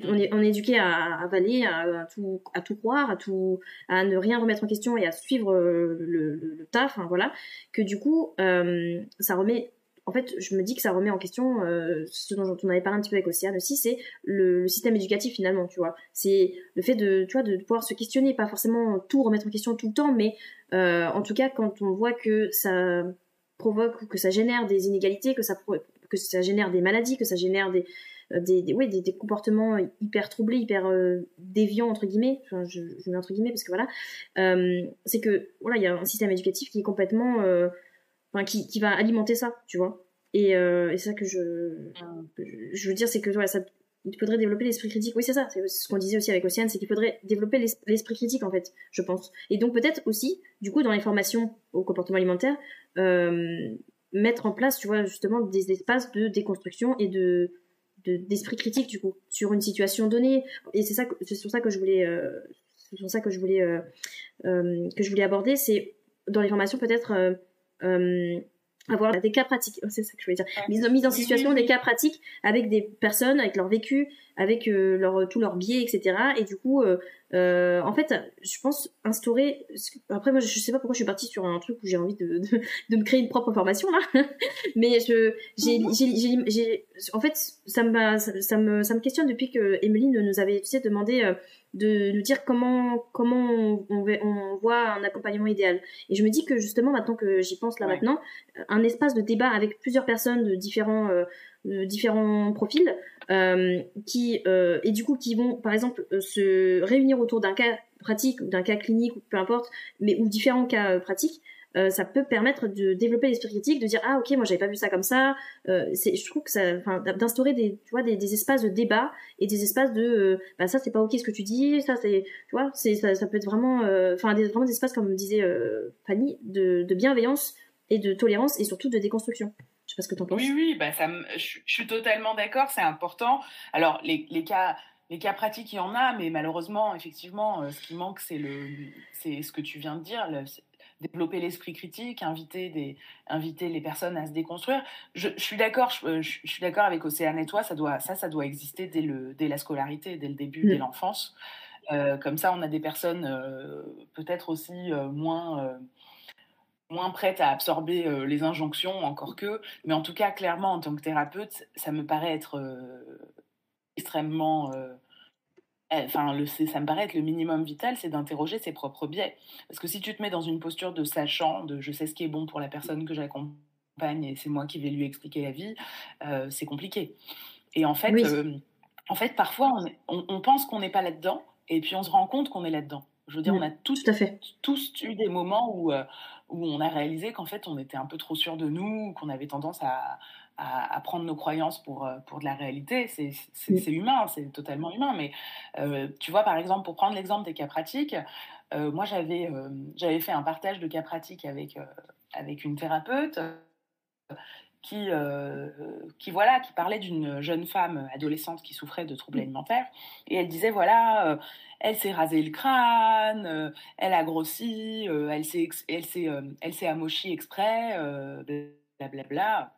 on est, on est éduqué à, avaler, à, tout, à tout croire, à tout, à ne rien remettre en question et à suivre le, le, taf, hein, voilà, que du coup, ça remet en fait, je me dis que ça remet en question euh, ce dont on avait parlé un petit peu avec Océane aussi, c'est le, système éducatif finalement, tu vois. C'est le fait de, tu vois, de pouvoir se questionner, pas forcément tout remettre en question tout le temps, mais euh, en tout cas quand on voit que ça provoque ou que ça génère des inégalités, que ça, que ça génère des maladies, que ça génère des, euh, des, des, des, comportements hyper troublés, hyper déviants entre guillemets, enfin, je, je, mets entre guillemets parce que voilà, c'est que voilà, il y a un système éducatif qui est complètement qui, qui va alimenter ça, tu vois. Et, euh, et c'est ça que je, je veux dire, c'est que voilà, ça, il faudrait développer l'esprit critique. Oui, c'est ça, c'est ce qu'on disait aussi avec Océane, c'est qu'il faudrait développer l'esprit critique, en fait, je pense. Et donc peut-être aussi, du coup, dans les formations au comportement alimentaire, euh, mettre en place, tu vois, justement, des espaces de déconstruction et de d'esprit critique, du coup, sur une situation donnée. Et c'est ça, c'est sur ça que je voulais, euh, c'est sur ça que je voulais, euh, que je voulais aborder, c'est dans les formations peut-être avoir des cas pratiques, c'est ça que je voulais dire, mise, mise en situation des cas pratiques avec des personnes, avec leur vécu, avec euh, leur, tous leurs biais, etc. Et du coup, euh, euh, en fait, je pense instaurer. Après, moi, je sais pas pourquoi je suis partie sur un truc où j'ai envie de, de, de, me créer une propre formation là, [laughs] mais je, j'ai, j'ai, j'ai, en fait, ça me, ça, me, ça me questionne depuis que Emeline nous avait, tu sais, demandé euh, de nous dire comment comment on, on, voit un accompagnement idéal. Et je me dis que justement maintenant que j'y pense là maintenant, un espace de débat avec plusieurs personnes de différents euh, de différents profils euh, qui euh, et du coup qui vont par exemple euh, se réunir autour d'un cas pratique d'un cas clinique ou peu importe mais ou différents cas pratiques euh, ça peut permettre de développer l'esprit critique, de dire ah ok moi j'avais pas vu ça comme ça. Euh, je trouve que ça, d'instaurer des, tu vois, des, espaces de débat et des espaces de, euh, bah ça c'est pas ok ce que tu dis, ça c'est, tu vois, ça, peut être vraiment, enfin des, vraiment des espaces comme disait Fanny de, bienveillance et de tolérance et surtout de déconstruction. Je sais pas ce que tu en penses. Oui, oui, bah ça je, suis totalement d'accord, c'est important. Alors, les, les, cas, les cas pratiques, il y en a, mais malheureusement, effectivement, ce qui manque, c'est le, c'est ce que tu viens de dire, développer l'esprit critique, inviter, des, inviter les personnes à se déconstruire. Je, je suis d'accord, je, je, suis d'accord avec Océane et toi, ça, doit, ça, ça doit exister dès, le, dès la scolarité, dès le début, dès mm. l'enfance. Euh, comme ça, on a des personnes euh, peut-être aussi euh, moins, moins prêtes à absorber les injonctions, encore que. Mais en tout cas, clairement, en tant que thérapeute, ça me paraît être extrêmement enfin, le, ça me paraît être le minimum vital, c'est d'interroger ses propres biais. Parce que si tu te mets dans une posture de sachant, de je sais ce qui est bon pour la personne que j'accompagne et c'est moi qui vais lui expliquer la vie, euh, c'est compliqué. Et en fait, euh, en fait parfois, on, on, pense qu'on n'est pas là-dedans et puis on se rend compte qu'on est là-dedans. Je veux dire, on a tous, Tout fait. tous eu des moments où, euh, où on a réalisé qu'en fait, on était un peu trop sûr de nous, qu'on avait tendance à, à, prendre nos croyances pour, euh, pour de la réalité. C'est humain, c'est totalement humain. Mais euh, tu vois, par exemple, pour prendre l'exemple des cas pratiques, euh, moi, j'avais j'avais fait un partage de cas pratiques avec, avec une thérapeute qui, qui, voilà, qui parlait d'une jeune femme adolescente qui souffrait de troubles alimentaires. Et elle disait, voilà, elle s'est rasé le crâne, elle a grossi, elle s'est elle s'est amochie exprès, blablabla. Bla, bla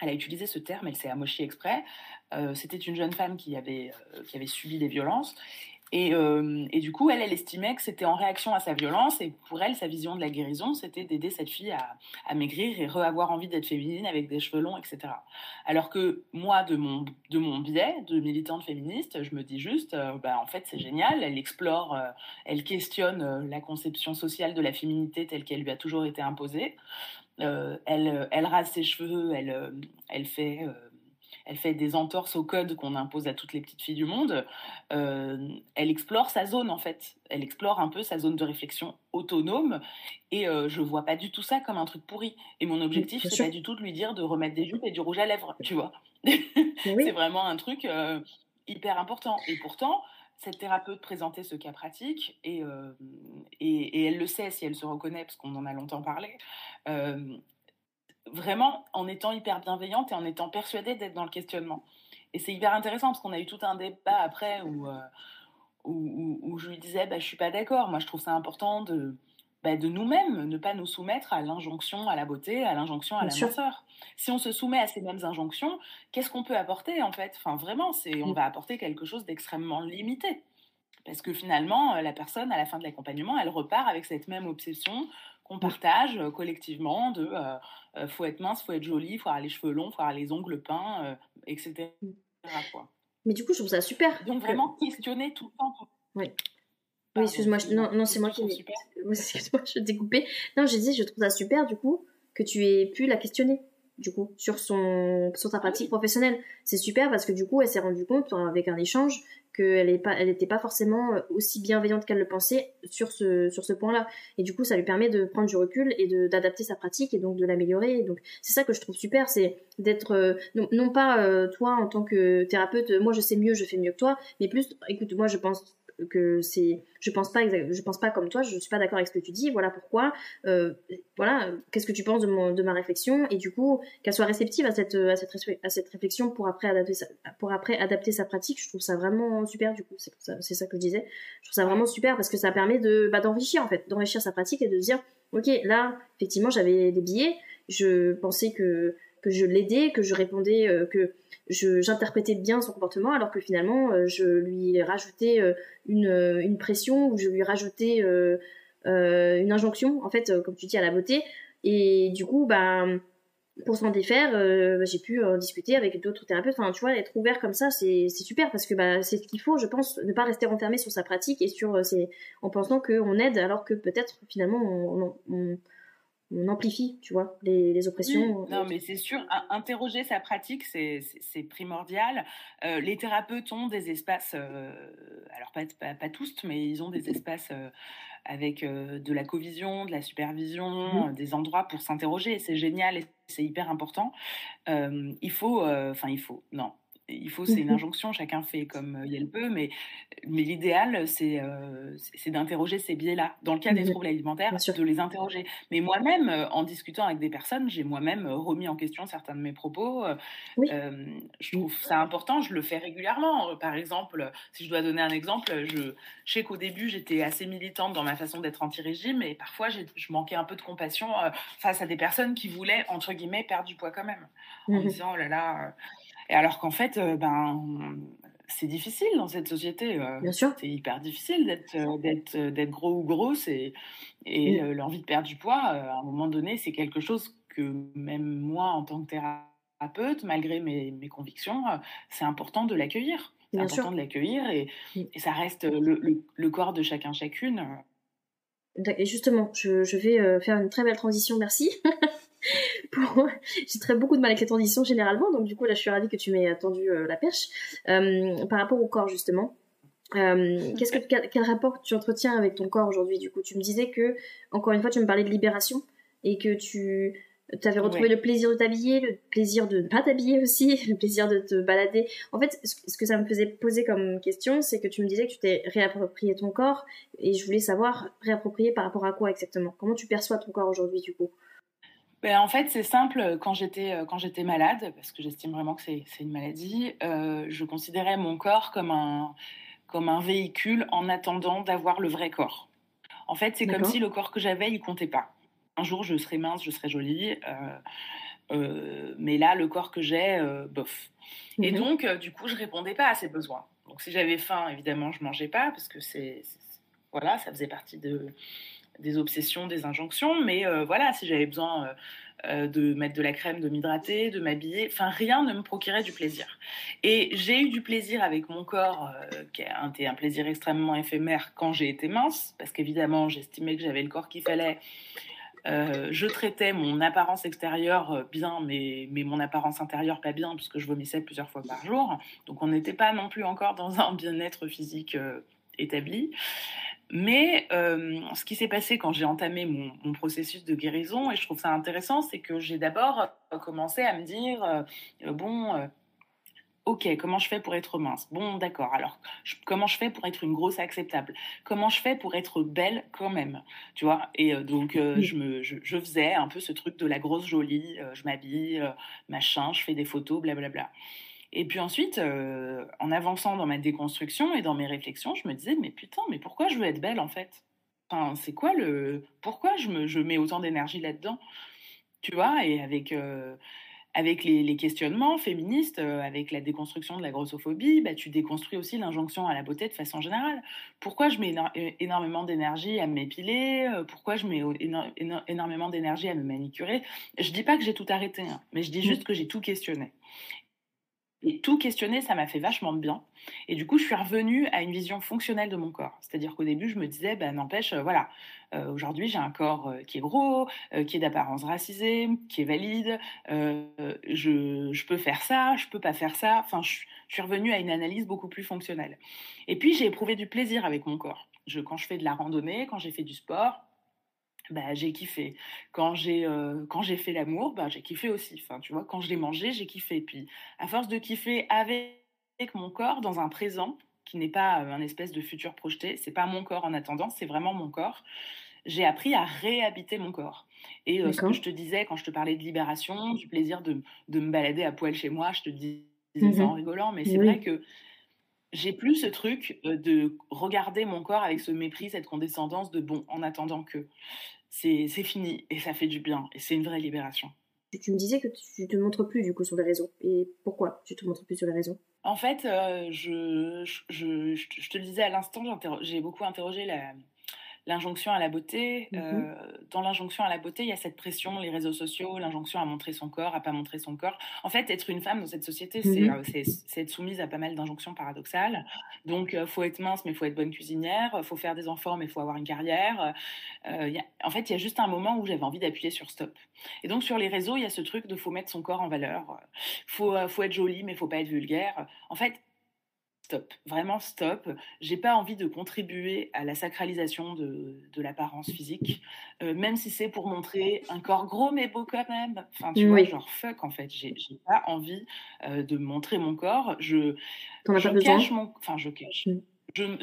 elle a utilisé ce terme, elle s'est amochée exprès. Euh, C'était une jeune femme qui avait, euh, qui avait subi des violences. Et, euh, et, du coup, elle, estimait que c'était en réaction à sa violence. Et pour elle, sa vision de la guérison, c'était d'aider cette fille à, à, maigrir et re-avoir envie d'être féminine avec des cheveux longs, etc. Alors que moi, de mon, de mon biais de militante féministe, je me dis juste, bah, en fait, c'est génial. Elle explore, elle questionne la conception sociale de la féminité telle qu'elle lui a toujours été imposée. Euh, elle, elle rase ses cheveux, elle, euh, elle fait euh, elle fait des entorses au code qu'on impose à toutes les petites filles du monde, euh, elle explore sa zone en fait. Elle explore un peu sa zone de réflexion autonome et euh, je vois pas du tout ça comme un truc pourri. Et mon objectif, c'est pas du tout de lui dire de remettre des jupes et du rouge à lèvres, tu vois. Oui. [laughs] c'est vraiment un truc euh, hyper important. Et pourtant, cette thérapeute présentait ce cas pratique et, euh, et, et, elle le sait si elle se reconnaît parce qu'on en a longtemps parlé. Euh, vraiment en étant hyper bienveillante et en étant persuadée d'être dans le questionnement. Et c'est hyper intéressant parce qu'on a eu tout un débat après où, euh, où, je lui disais bah, Je suis pas d'accord. Moi, je trouve ça important de, bah, de nous-mêmes, ne pas nous soumettre à l'injonction à la beauté, à l'injonction à la minceur. Si on se soumet à ces mêmes injonctions, qu'est-ce qu'on peut apporter en fait? Enfin, vraiment, c'est on mm. va apporter quelque chose d'extrêmement limité. Parce que finalement, euh, la personne, à la fin de l'accompagnement, elle repart avec cette même obsession qu'on mm. partage euh, collectivement de euh, euh, faut être mince, faut être jolie, faut avoir les cheveux longs, faut avoir les ongles peints, etc. Mm. Quoi. Mais du coup, je trouve ça super. Donc vraiment questionner tout le temps. Oui. Oui, excuse-moi, non, non c'est moi qui. [laughs] Excuse-moi, je t'ai coupé. Non, j'ai dit, je trouve ça super, du coup, que tu aies pu la questionner, du coup, sur, son, sur sa pratique professionnelle. C'est super parce que, du coup, elle s'est rendue compte, avec un échange, qu'elle n'était pas, elle pas forcément aussi bienveillante qu'elle le pensait sur ce, sur ce point-là. Et du coup, ça lui permet de prendre du recul et d'adapter sa pratique et donc de l'améliorer. Donc, c'est ça que je trouve super, c'est d'être, euh, non, non, pas euh, toi en tant que thérapeute, moi je sais mieux, je fais mieux que toi, mais plus, écoute, moi je pense que c'est je pense pas pense pas comme toi je suis pas d'accord avec ce que tu dis voilà pourquoi euh, voilà qu'est-ce que tu penses de, ma réflexion et du coup qu'elle soit réceptive à cette réflexion pour après adapter sa, pratique je trouve ça vraiment super du coup c'est ça ça que je disais. Je trouve ça vraiment super parce que ça permet de bah, d'enrichir en fait d'enrichir sa pratique et de dire ok là effectivement j'avais des billets je pensais que que je l'aidais, que je répondais, euh, que j'interprétais bien son comportement, alors que finalement euh, je lui rajoutais euh, une, une, pression ou je lui rajoutais une injonction, en fait, comme tu dis, à la beauté. Et du coup, bah, pour s'en défaire, bah, j'ai pu discuter avec d'autres thérapeutes. Enfin, tu vois, être ouvert comme ça, c'est super parce que bah, c'est ce qu'il faut, je pense, ne pas rester renfermé sur sa pratique et sur ses... en pensant qu'on aide alors que peut-être finalement on amplifie, tu vois, les, les oppressions. Oui, non, mais c'est sûr, interroger sa pratique, c'est primordial. Euh, les thérapeutes ont des espaces, euh, alors pas, pas, tous, mais ils ont des espaces avec de la co-vision, de la supervision, mmh. des endroits pour s'interroger. C'est génial et c'est hyper important. il faut, enfin il faut, non, il faut, c'est une mmh injonction, chacun fait comme il peut, mais, mais l'idéal, c'est c'est d'interroger ces biais-là. Dans le cas des mmh troubles alimentaires, de les interroger. Mais moi-même, en discutant avec des personnes, j'ai moi-même remis en question certains de mes propos. je trouve ça important, je le fais régulièrement. Par exemple, si je dois donner un exemple, je, sais qu'au début, j'étais assez militante dans ma façon d'être anti-régime, et parfois, je manquais un peu de compassion face à des personnes qui voulaient, entre guillemets, perdre du poids quand même. En me disant, oh là là et alors qu'en fait, euh, ben, c'est difficile dans cette société. Euh, Bien sûr. C'est hyper difficile d'être, euh, d'être, gros ou grosse et, et l'envie de perdre du poids, à un moment donné, c'est quelque chose que même moi, en tant que thérapeute, malgré mes, mes convictions, c'est important de l'accueillir. C'est important de l'accueillir et, et, ça reste le, le, corps de chacun, chacune. Et justement, je, je vais faire une très belle transition, merci. [laughs] [laughs] j'ai très beaucoup de mal avec les transitions généralement, donc du coup là je suis ravie que tu m'aies tendu euh, la perche. Euh, par rapport au corps justement, euh, qu'est-ce que quel, rapport tu entretiens avec ton corps aujourd'hui Du coup, tu me disais que encore une fois tu me parlais de libération et que tu avais retrouvé le plaisir de t'habiller, le plaisir de ne pas t'habiller aussi, [laughs] le plaisir de te balader. En fait, ce que ça me faisait poser comme question, c'est que tu me disais que tu t'es réapproprié ton corps et je voulais savoir réapproprier par rapport à quoi exactement? Comment tu perçois ton corps aujourd'hui du coup? Ben, en fait, c'est simple. Quand j'étais euh, quand j'étais malade, parce que j'estime vraiment que c'est une maladie, euh, je considérais mon corps comme un comme un véhicule en attendant d'avoir le vrai corps. En fait, c'est comme si le corps que j'avais, il comptait pas. Un jour, je serai mince, je serai jolie, euh, mais là, le corps que j'ai, bof. Et mhm. donc, du coup, je répondais pas à ses besoins. Donc, si j'avais faim, évidemment, je mangeais pas parce que c'est voilà, ça faisait partie de des obsessions, des injonctions, mais euh, voilà, si j'avais besoin euh, euh, de mettre de la crème, de m'hydrater, de m'habiller, enfin rien ne me procurait du plaisir. Et j'ai eu du plaisir avec mon corps, qui a été un plaisir extrêmement éphémère quand j'ai été mince, parce qu'évidemment j'estimais que j'avais le corps qu'il fallait. je traitais mon apparence extérieure bien, mais, mais mon apparence intérieure pas bien, puisque je vomissais plusieurs fois par jour. Donc on n'était pas non plus encore dans un bien-être physique établi. Mais euh, ce qui s'est passé quand j'ai entamé mon, processus de guérison, et je trouve ça intéressant, c'est que j'ai d'abord euh, commencé à me dire, euh, bon, ok, comment je fais pour être mince? Bon, d'accord, alors comment je fais pour être une grosse acceptable? Comment je fais pour être belle quand même? Tu vois? Et donc, je, me, je, faisais un peu ce truc de la grosse jolie, je m'habille, machin, je fais des photos, blablabla. Bla, bla. Et puis ensuite, euh, en avançant dans ma déconstruction et dans mes réflexions, je me disais, mais putain, mais pourquoi je veux être belle en fait? Enfin, c'est quoi le. Pourquoi je, me, je mets autant d'énergie là-dedans? Tu vois, et avec, euh, avec les, questionnements féministes, euh, avec la déconstruction de la grossophobie, bah, tu déconstruis aussi l'injonction à la beauté de façon générale. Pourquoi je mets énormément d'énergie à m'épiler? Pourquoi je mets énormément d'énergie à me manicurer Je dis pas que j'ai tout arrêté, hein, mais je dis mmh. juste que j'ai tout questionné. Et tout questionner, ça m'a fait vachement de bien. Et du coup, je suis revenue à une vision fonctionnelle de mon corps. C'est-à-dire qu'au début, je me disais, ben n'empêche, euh, voilà, euh, aujourd'hui, j'ai un corps euh, qui est gros, qui est d'apparence racisée, qui est valide. Je, peux faire ça, je peux pas faire ça. Enfin, je, je, suis revenue à une analyse beaucoup plus fonctionnelle. Et puis, j'ai éprouvé du plaisir avec mon corps. Je, quand je fais de la randonnée, quand j'ai fait du sport, bah, j'ai kiffé. Quand j'ai euh, quand j'ai fait l'amour, bah, j'ai kiffé aussi. Enfin, tu vois, quand je l'ai mangé, j'ai kiffé. Puis, à force de kiffer avec mon corps dans un présent qui n'est pas euh, un espèce de futur projeté, c'est pas mon corps en attendant, c'est vraiment mon corps. J'ai appris à réhabiter mon corps. Et euh, ce que je te disais quand je te parlais de libération, du plaisir de, de me balader à poil chez moi, je te disais ça en mmh rigolant, mais c'est vrai que j'ai plus ce truc de regarder mon corps avec ce mépris, cette condescendance de bon, en attendant que c'est fini et ça fait du bien et c'est une vraie libération. Tu me disais que tu te montres plus du coup sur les réseaux. Et pourquoi tu te montres plus sur les réseaux? En fait, euh, je, je, je, te le disais à l'instant, j'ai beaucoup interrogé la, l'injonction à la beauté. Mmh euh, dans l'injonction à la beauté, il y a cette pression, les réseaux sociaux, l'injonction à montrer son corps, à pas montrer son corps. En fait, être une femme dans cette société, mmh euh, c'est être soumise à pas mal d'injonctions paradoxales. Donc, il euh, faut être mince, mais il faut être bonne cuisinière. faut faire des enfants, mais il faut avoir une carrière. en fait, il y a juste un moment où j'avais envie d'appuyer sur stop. Et donc, sur les réseaux, il y a ce truc de faut mettre son corps en valeur. Faut, faut être jolie, mais faut pas être vulgaire. En fait, stop, vraiment stop. J'ai pas envie de contribuer à la sacralisation de, de l'apparence physique, euh, même si c'est pour montrer un corps gros mais beau quand même. Enfin, tu vois, genre fuck en fait. J'ai pas envie euh, de montrer mon corps. Je, je cache mon, enfin, je cache. Mm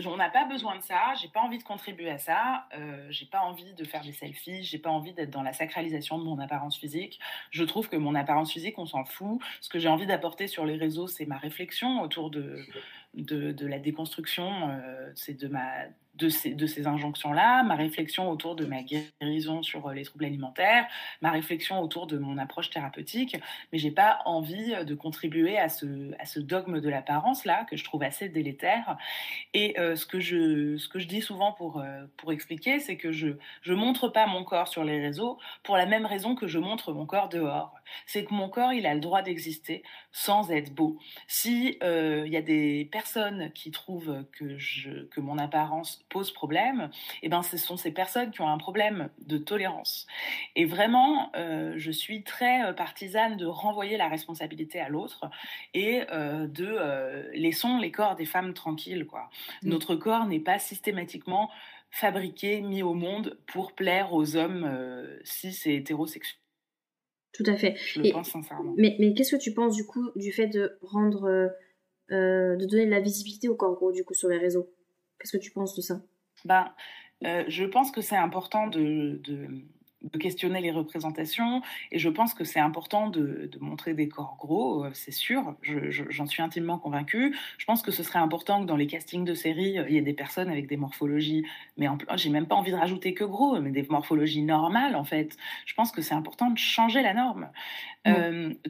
on n'a pas besoin de ça, j'ai pas envie de contribuer à ça, euh, j'ai pas envie de faire des selfies, j'ai pas envie d'être dans la sacralisation de mon apparence physique. Je trouve que mon apparence physique, on s'en fout. Ce que j'ai envie d'apporter sur les réseaux, c'est ma réflexion autour de, de, la déconstruction, euh, c'est de ma de ces, injonctions-là, ma réflexion autour de ma guérison sur euh, les troubles alimentaires, ma réflexion autour de mon approche thérapeutique, mais j'ai pas envie de contribuer à ce, à ce dogme de l'apparence-là, que je trouve assez délétère. Et euh, ce, que je, ce que je dis souvent pour, pour expliquer, c'est que je ne montre pas mon corps sur les réseaux pour la même raison que je montre mon corps dehors. C'est que mon corps, il a le droit d'exister sans être beau. Si il y a des personnes qui trouvent que, je, que mon apparence pose problème, eh ben, ce sont ces personnes qui ont un problème de tolérance. Et vraiment, euh, je suis très euh, partisane de renvoyer la responsabilité à l'autre et euh, de laissons les corps des femmes tranquilles. Quoi. Mmh. Notre corps n'est pas systématiquement fabriqué, mis au monde pour plaire aux hommes cis et hétérosexuels. Tout à fait. Je le pense sincèrement. Mais, mais qu'est-ce que tu penses du coup du fait de rendre, de donner de la visibilité au corps gros du coup sur les réseaux? Qu'est-ce que tu penses de ça? Ben, euh, Je pense que c'est important de, de, questionner les représentations et je pense que c'est important de, de, montrer des corps gros, euh, c'est sûr, j'en suis intimement convaincue. Je pense que ce serait important que dans les castings de séries, euh, il y ait des personnes avec des morphologies, mais j'ai même pas envie de rajouter que gros, mais des morphologies normales en fait. Je pense que c'est important de changer la norme.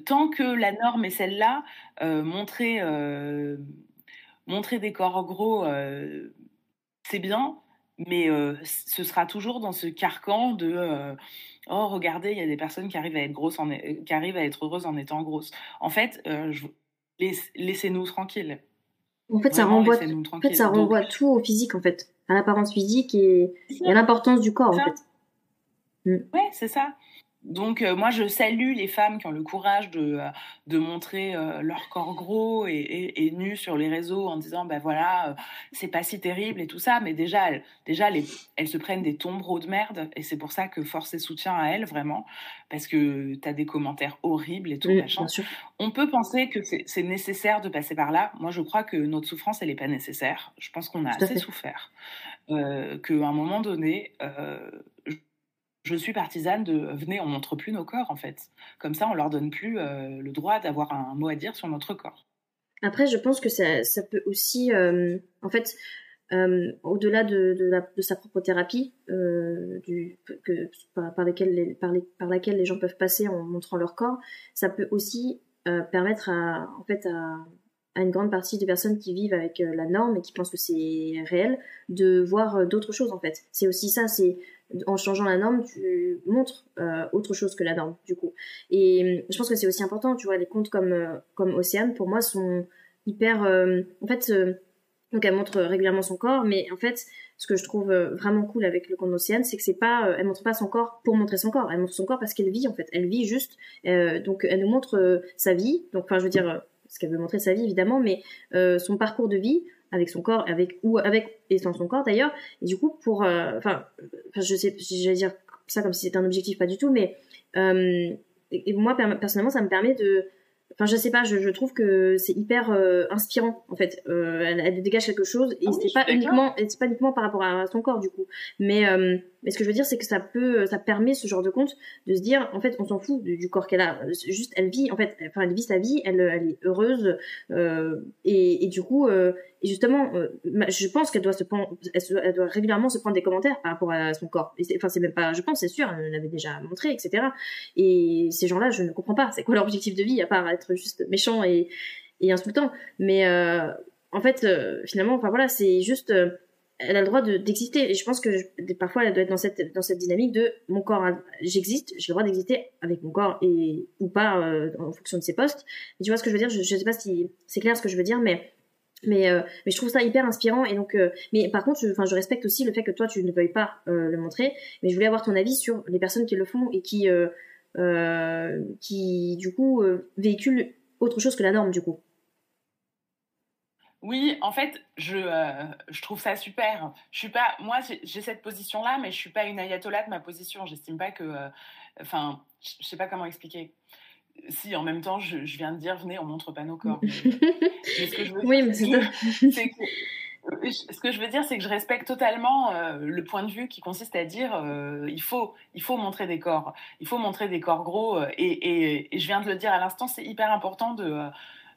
tant que la norme est celle-là, montrer, montrer des corps gros c'est bien, mais euh, ce sera toujours dans ce carcan de euh, oh regardez il y a des personnes qui arrivent à être grosses en, qui arrivent à être heureuses en étant grosses en fait euh, laissez-nous tranquilles. En fait ça renvoie en fait, ça renvoie tout au physique en fait à l'apparence physique et, à l'importance du corps en fait. Mm. ouais c'est ça donc euh, moi je salue les femmes qui ont le courage de, euh, de montrer euh, leur corps gros et, et, nu sur les réseaux en disant ben voilà c'est pas si terrible et tout ça mais déjà elles, déjà les, elles se prennent des tombereaux de merde et c'est pour ça que force et soutien à elles vraiment parce que tu as des commentaires horribles et tout machin. On peut penser que c'est nécessaire de passer par là. Moi je crois que notre souffrance elle est pas nécessaire. Je pense qu'on a assez souffert. Qu'à un moment donné, je suis partisane de venez, on montre plus nos corps en fait. Comme ça, on leur donne plus euh, le droit d'avoir un mot à dire sur notre corps. Après, je pense que ça, ça peut aussi, euh, en fait, euh, au-delà de, de, sa propre thérapie, par, par, les, par, les, par, laquelle les gens peuvent passer en montrant leur corps, ça peut aussi permettre à, en fait, à, à une grande partie des personnes qui vivent avec la norme et qui pensent que c'est réel de voir d'autres choses en fait. C'est aussi ça, c'est en changeant la norme, tu montres euh, autre chose que la norme, du coup. Et euh, je pense que c'est aussi important, tu vois, les comptes comme, euh, comme Océane, pour moi, sont hyper... en fait, donc elle montre régulièrement son corps, mais en fait, ce que je trouve vraiment cool avec le compte d'Océane, c'est que c'est pas... elle montre pas son corps pour montrer son corps, elle montre son corps parce qu'elle vit, en fait. Elle vit juste... donc elle nous montre sa vie, donc enfin, je veux dire... ce qu'elle veut montrer sa vie évidemment, mais son parcours de vie, avec son corps, avec ou avec et sans son corps d'ailleurs. Et du coup, pour, euh, enfin, je sais, j'allais dire ça comme si c'était un objectif, pas du tout, mais euh, et moi personnellement, ça me permet de Enfin, je sais pas, je, je trouve que c'est hyper euh, inspirant en fait. Euh, elle, elle, dégage quelque chose et ah c'est pas uniquement, c'est pas uniquement par rapport à son corps du coup. Mais euh, mais ce que je veux dire, c'est que ça peut, ça permet ce genre de compte de se dire, en fait, on s'en fout du, corps qu'elle a. Juste, elle vit, en fait, enfin, elle vit sa vie, elle, elle est heureuse et, et du coup, et justement, je pense qu'elle doit se prendre, elle, doit régulièrement se prendre des commentaires par rapport à son corps. Enfin, c'est même pas, je pense, c'est sûr, elle l'avait déjà montré, etc. Et ces gens-là, je ne comprends pas. C'est quoi leur objectif de vie à part être juste méchant et, et insultant? Mais euh, en fait, euh, finalement, enfin voilà, c'est juste, euh, elle a le droit d'exister. et je pense que parfois, elle doit être dans cette dans cette dynamique de mon corps, j'existe, j'ai le droit d'exister avec mon corps et ou pas en fonction de ses postes. Tu vois ce que je veux dire? Je, je sais pas si c'est clair ce que je veux dire, mais mais mais je trouve ça hyper inspirant et donc mais par contre enfin je, je, respecte aussi le fait que toi tu ne veuilles pas le montrer mais je voulais avoir ton avis sur les personnes qui le font et qui euh, qui du coup euh, véhicule autre chose que la norme du coup. Oui, en fait, je, euh, je trouve ça super. Je suis pas, moi, j'ai cette position-là, mais je suis pas une ayatollah de ma position. J'estime pas que, euh, enfin, je sais pas comment expliquer. Si, en même temps, je, viens de dire, venez, on montre pas nos corps. [laughs] ce que je veux oui, mais c'est ce que je veux dire, c'est que je respecte totalement euh, le point de vue qui consiste à dire il faut, il faut montrer des corps, il faut montrer des corps gros. Et, et je viens de le dire à l'instant, c'est hyper important de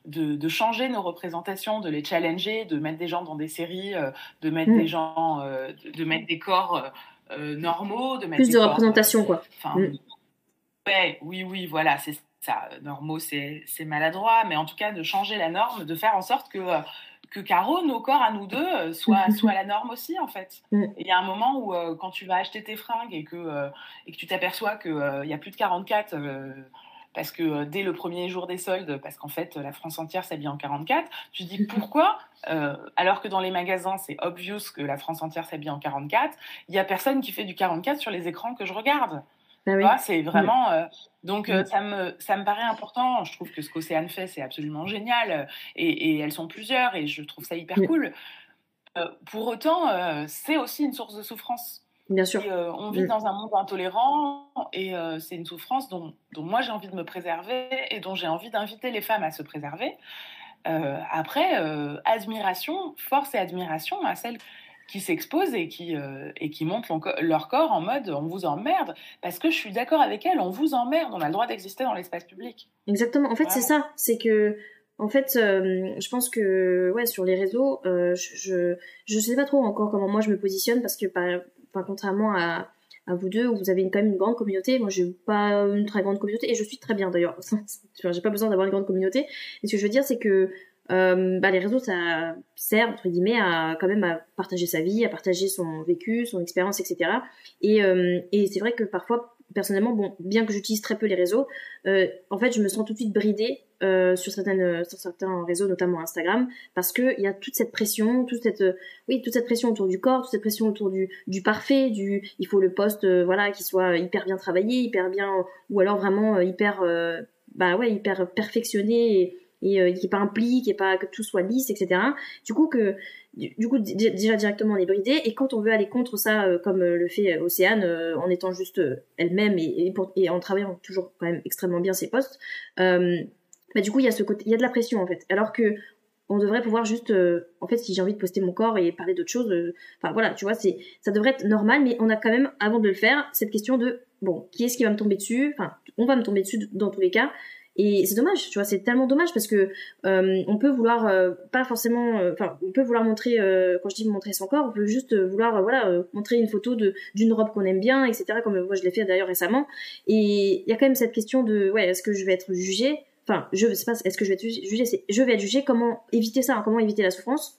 de, changer nos représentations, de les challenger, de mettre des gens dans des séries, euh, de mettre des mm. gens, euh, de, mettre des corps euh, normaux, de mettre plus de représentation quoi. Mm. oui, oui, voilà, c'est ça. Normaux, c'est maladroit, mais en tout cas de changer la norme, de faire en sorte que que Caro, nos corps à nous deux, [laughs] soient, la norme aussi, en fait. Mm. Il y a un moment où, quand tu vas acheter tes fringues et que, et que tu t'aperçois qu'il il y a plus de 44 parce que euh, dès le premier jour des soldes, parce qu'en fait la France entière s'habille en 44, tu te dis pourquoi, euh, alors que dans les magasins c'est obvious que la France entière s'habille en 44, il y a personne qui fait du 44 sur les écrans que je regarde. Ah c'est vraiment euh, donc ça me ça me paraît important. Je trouve que ce qu'Océane fait c'est absolument génial et, elles sont plusieurs et je trouve ça hyper cool. pour autant, c'est aussi une source de souffrance. Bien sûr. Euh, on vit mm. dans un monde intolérant et euh, c'est une souffrance dont, moi j'ai envie de me préserver et dont j'ai envie d'inviter les femmes à se préserver. Euh, après, admiration, force et admiration à celles qui s'exposent et qui, et qui montrent leur corps en mode on vous emmerde. Parce que je suis d'accord avec elles, on vous emmerde, on a le droit d'exister dans l'espace public. Exactement. En fait, c'est ça. C'est que en fait, je pense que ouais, sur les réseaux, je je sais pas trop encore comment moi je me positionne parce que par, enfin contrairement à, à vous deux où vous avez quand même une grande communauté, moi j'ai pas une très grande communauté et je suis très bien d'ailleurs. [laughs] j'ai pas besoin d'avoir une grande communauté. Et ce que je veux dire c'est que euh, bah, les réseaux ça sert entre guillemets à quand même à partager sa vie, à partager son vécu, son expérience, etc. Et, euh, et c'est vrai que parfois personnellement, bon, bien que j'utilise très peu les réseaux, euh, en fait, je me sens tout de suite bridée euh, sur certaines, sur certains réseaux, notamment Instagram, parce que il y a toute cette pression, toute cette, euh, oui, toute cette pression autour du corps, toute cette pression autour du, du parfait, du, il faut le poste, euh, voilà, qui soit hyper bien travaillé, hyper bien, ou alors vraiment hyper, bah ouais, hyper perfectionné. Et, et euh, qui est pas implique, et pas que tout soit lisse, etc. Du coup que du, coup déjà directement on est bridé. Et quand on veut aller contre ça euh, comme euh, le fait Océane en étant juste elle-même et, et, en travaillant toujours quand même extrêmement bien ses postes, bah du coup il y a ce côté, il y a de la pression en fait. Alors que on devrait pouvoir juste en fait si j'ai envie de poster mon corps et parler d'autres choses enfin voilà tu vois c'est ça devrait être normal mais on a quand même avant de le faire cette question de bon qui est-ce qui va me tomber dessus? Enfin on va me tomber dessus dans tous les cas et c'est dommage, tu vois, c'est tellement dommage parce que euh, on peut vouloir euh, pas forcément, euh, enfin, on peut vouloir montrer, quand je dis montrer son corps, on peut juste vouloir, voilà, montrer une photo de d'une robe qu'on aime bien, etc. Comme moi je l'ai fait d'ailleurs récemment. Et il y a quand même cette question de, ouais, est-ce que je vais être jugée? Enfin, je sais pas, est-ce que je vais être jugée? C'est, je vais être jugée. Comment éviter ça Comment éviter la souffrance?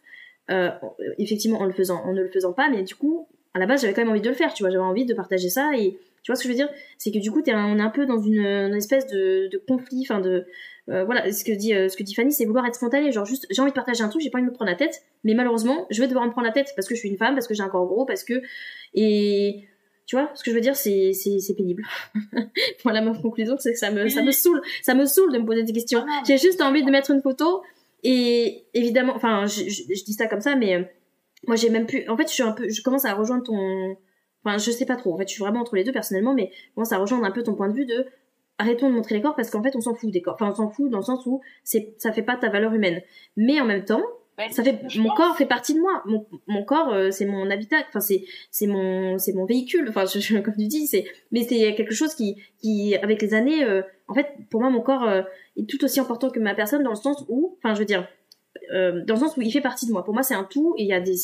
Effectivement, en le faisant, en ne le faisant pas, mais du coup, à la base, j'avais quand même envie de le faire, tu vois, j'avais envie de partager ça et tu vois ce que je veux dire? C'est que du coup, es un, on est un peu dans une, espèce de, de conflit, enfin de euh, voilà, ce que dit euh, ce que dit Fanny, c'est vouloir être spontané, genre juste j'ai envie de partager un truc, j'ai pas envie de me prendre la tête, mais malheureusement, je vais devoir me prendre la tête parce que je suis une femme, parce que j'ai un corps gros, parce que et tu vois, ce que je veux dire, c'est c'est pénible. [laughs] voilà ma conclusion, c'est que ça me ça me saoule, ça me saoule de me poser des questions. Ah j'ai juste envie de mettre une photo et évidemment, enfin, je, je, dis ça comme ça, mais euh, moi j'ai même plus. En fait, je suis un peu, je commence à rejoindre ton Enfin, je sais pas trop. En fait, je suis vraiment entre les deux personnellement, mais moi, ça rejoint un peu ton point de vue de arrêtons de montrer les corps parce qu'en fait, on s'en fout des corps. Enfin, on s'en fout dans le sens où c'est, ça fait pas ta valeur humaine. Mais en même temps, ça fait, mon corps fait partie de moi. Mon, mon corps, euh, c'est mon habitat. Enfin, c'est, c'est mon, c'est mon véhicule. Enfin, je, comme tu dis, c'est, mais c'est quelque chose qui, qui, avec les années, euh, en fait, pour moi, mon corps euh, est tout aussi important que ma personne dans le sens où, enfin, je veux dire, euh, dans le sens où il fait partie de moi. Pour moi, c'est un tout et il y a des,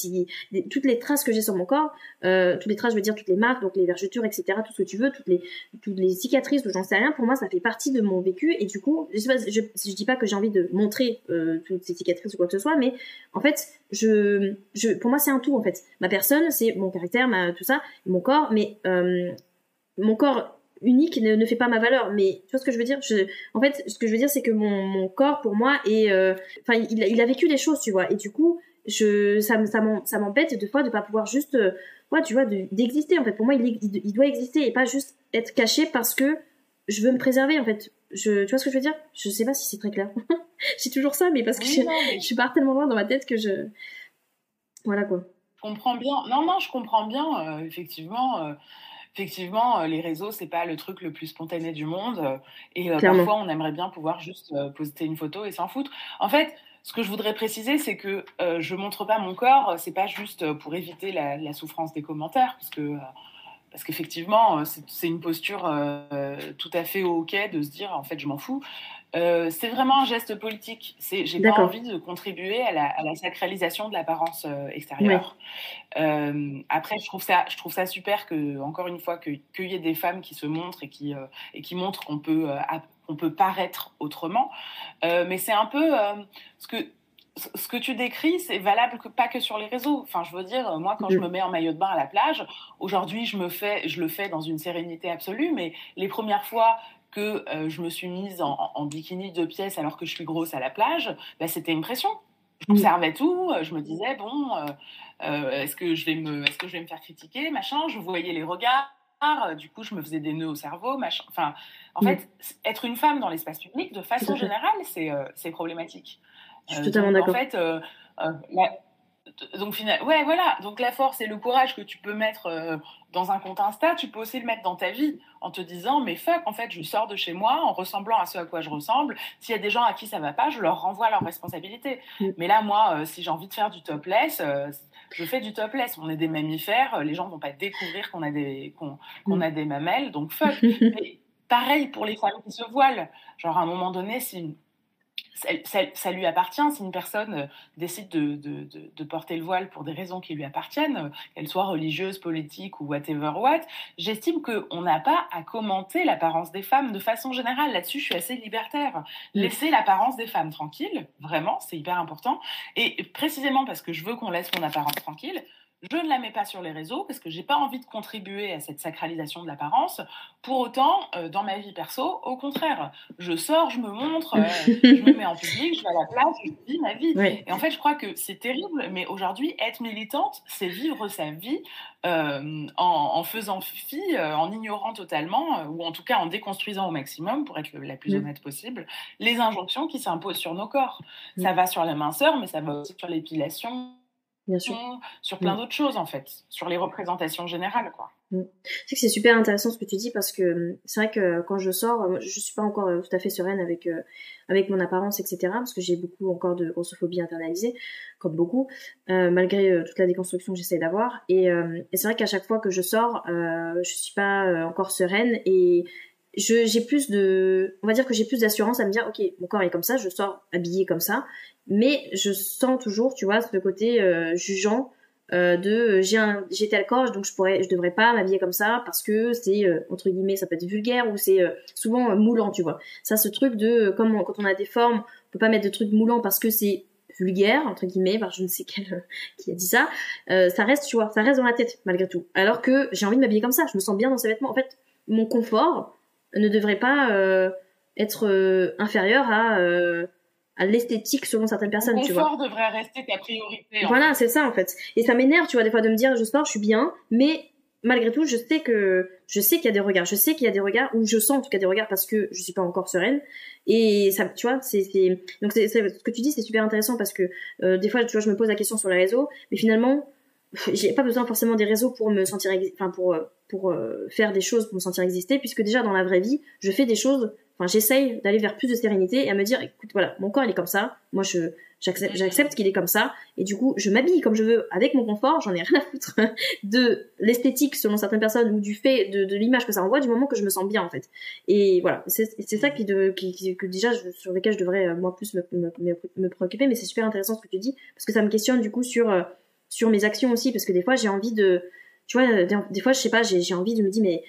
toutes les traces que j'ai sur mon corps, euh, toutes les traces, je veux dire toutes les marques, donc les vergetures, etc., tout ce que tu veux, toutes les toutes les cicatrices ou j'en sais rien. Pour moi, ça fait partie de mon vécu et du coup, je, je dis pas que j'ai envie de montrer euh, toutes ces cicatrices ou quoi que ce soit, mais en fait, je, pour moi, c'est un tout en fait. Ma personne, c'est mon caractère, tout ça, mon corps, mais mon corps unique ne, ne, fait pas ma valeur mais tu vois ce que je veux dire? Je, en fait ce que je veux dire c'est que mon, mon corps pour moi est euh, il, il, a vécu des choses tu vois et du coup je ça ça m'embête de fois de pas pouvoir juste euh, ouais tu vois d'exister en fait pour moi il, il, doit exister et pas juste être caché parce que je veux me préserver en fait je, tu vois ce que je veux dire? Je sais pas si c'est très clair. [laughs] J'ai toujours ça, mais parce que je, je pars tellement loin dans ma tête que je. Voilà quoi. Je comprends bien. Non, non, je comprends bien. Euh, effectivement, effectivement, euh, les réseaux, c'est pas le truc le plus spontané du monde. et parfois, on aimerait bien pouvoir juste poster une photo et s'en foutre. En fait, ce que je voudrais préciser, c'est que je montre pas mon corps. C'est pas juste pour éviter la, la souffrance des commentaires, parce que parce qu'effectivement, c'est une posture tout à fait ok de se dire en fait je m'en fous. Euh, c'est vraiment un geste politique. J'ai pas envie de contribuer à la, sacralisation de l'apparence euh, extérieure. Euh, après, je trouve ça, je trouve ça super que, encore une fois, qu'il y ait des femmes qui se montrent et qui et qui montrent qu'on peut qu'on peut paraître autrement. mais c'est un peu ce que ce que tu décris, c'est valable que, pas que sur les réseaux. Enfin, je veux dire, moi, quand je mm. me mets en maillot de bain à la plage, aujourd'hui, je me fais, je le fais dans une sérénité absolue, mais les premières fois que euh, je me suis mise en, bikini de pièces alors que je suis grosse à la plage, bah, c'était une pression. Je observais tout, euh, je me disais, bon, euh, est-ce que, je vais me, est que je vais me faire critiquer, machin Je voyais les regards, du coup, je me faisais des nœuds au cerveau, machin. Enfin, en fait, être une femme dans l'espace public, de façon générale, c'est problématique. Je suis totalement d'accord. En fait, donc ouais voilà donc la force et le courage que tu peux mettre euh, dans un compte Insta tu peux aussi le mettre dans ta vie en te disant mais fuck en fait je sors de chez moi en ressemblant à ce à quoi je ressemble s'il y a des gens à qui ça va pas je leur renvoie leurs responsabilités mm. mais là moi euh, si j'ai envie de faire du topless euh, je fais du topless on est des mammifères les gens vont pas découvrir qu'on a des qu'on mm. a des mamelles donc fuck [laughs] mais pareil pour les femmes qui se voilent genre à un moment donné si ça, lui appartient. Si une personne euh, décide de, porter le voile pour des raisons qui lui appartiennent, euh, qu'elle soit religieuse, politique ou whatever what, j'estime qu'on n'a pas à commenter l'apparence des femmes de façon générale. Là-dessus, je suis assez libertaire. Laisser l'apparence des femmes tranquille, vraiment, c'est hyper important. Et précisément parce que je veux qu'on laisse mon apparence tranquille, je ne la mets pas sur les réseaux parce que j'ai pas envie de contribuer à cette sacralisation de l'apparence. Pour autant, euh, dans ma vie perso, au contraire, je sors, je me montre, euh, je me mets en public, je vais à la place, je vis ma vie. Et en fait, je crois que c'est terrible, mais aujourd'hui, être militante, c'est vivre sa vie euh, en, faisant fi, en ignorant totalement, ou en tout cas en déconstruisant au maximum, pour être la plus honnête possible, les injonctions qui s'imposent sur nos corps. Ça va sur la minceur, mais ça va aussi sur l'épilation Bien sûr. sur plein mm. d'autres choses en fait, sur les représentations générales quoi. Mm. C'est que c'est super intéressant ce que tu dis parce que c'est vrai que quand je sors, je suis pas encore euh, tout à fait sereine avec euh, avec mon apparence etc. parce que j'ai beaucoup encore de grossophobie internalisée comme beaucoup euh, malgré toute la déconstruction que j'essaie d'avoir et, et c'est vrai qu'à chaque fois que je sors, je suis pas encore sereine et j'ai plus de on va dire que j'ai plus d'assurance à me dire ok mon corps est comme ça je sors habillée comme ça. Mais je sens toujours tu vois ce côté euh, jugeant euh, de euh, j'ai un j'ai tel corps donc je pourrais je devrais pas m'habiller comme ça parce que c'est entre guillemets ça peut être vulgaire ou c'est souvent moulant tu vois. Ça ce truc de comme quand on a des formes on peut pas mettre de trucs moulants parce que c'est vulgaire entre guillemets par je ne sais quel [laughs] qui a dit ça ça reste tu vois ça reste dans la tête malgré tout. Alors que j'ai envie de m'habiller comme ça je me sens bien dans ces vêtements. En fait mon confort ne devrait pas euh, être euh, inférieur à euh, à l'esthétique selon certaines personnes, tu vois. Le confort devrait rester ta priorité. Voilà, c'est ça en fait. Et ça m'énerve, tu vois, des fois de me dire je sors, je suis bien, mais malgré tout, je sais que je sais qu'il y a des regards, je sais qu'il y a des regards ou je sens en tout cas des regards parce que je suis pas encore sereine. Et ça, tu vois, c'est donc c'est ce que tu dis, c'est super intéressant parce que des fois, tu vois, je me pose la question sur les réseaux, mais finalement, j'ai pas besoin forcément des réseaux pour me sentir, enfin pour pour euh, faire des choses pour me sentir exister, puisque déjà dans la vraie vie, je fais des choses, enfin j'essaye d'aller vers plus de sérénité et à me dire, écoute, voilà, mon corps il est comme ça, moi je j'accepte qu'il est comme ça, et du coup je m'habille comme je veux avec mon confort, j'en ai rien à foutre [laughs] de l'esthétique selon certaines personnes ou du fait de, de l'image que ça envoie du moment que je me sens bien en fait. Et voilà, c'est ça qui, de, qui, que déjà sur lequel je devrais euh, moi plus me, me, me préoccuper, mais c'est super intéressant ce que tu dis, parce que ça me questionne du coup sur, euh, sur mes actions aussi, parce que des fois j'ai envie de tu vois, des, fois, je sais pas, j'ai envie de me dire, mais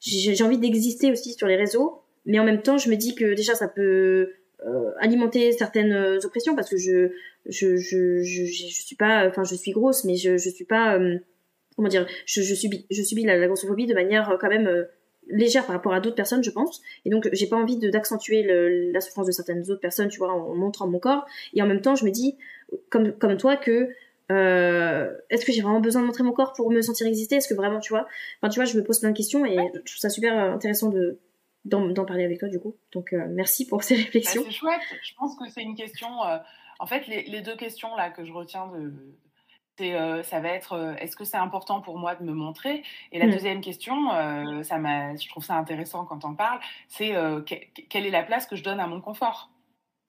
j'ai envie d'exister aussi sur les réseaux, mais en même temps, je me dis que déjà, ça peut euh, alimenter certaines euh, oppressions parce que je, je, je, je, je, suis pas, enfin, je suis grosse, mais je, je suis pas, euh, comment dire, je, subis, je subis la, grossophobie de manière quand même légère par rapport à d'autres personnes, je pense. Et donc, j'ai pas envie d'accentuer la souffrance de certaines autres personnes, tu vois, en, montrant mon corps. Et en même temps, je me dis, comme, comme toi, que euh, est-ce que j'ai vraiment besoin de montrer mon corps pour me sentir exister? Est-ce que vraiment, tu vois? Enfin, tu vois, je me pose plein de questions et je trouve ça super intéressant de, d'en parler avec toi du coup. Donc merci pour ces réflexions. Bah, c'est chouette. Je pense que c'est une question. en fait, les, les, deux questions là que je retiens de, euh, ça va être euh, est-ce que c'est important pour moi de me montrer? Et la mmh. deuxième question, euh, ça je trouve ça intéressant quand on parle, c'est quelle est la place que je donne à mon confort?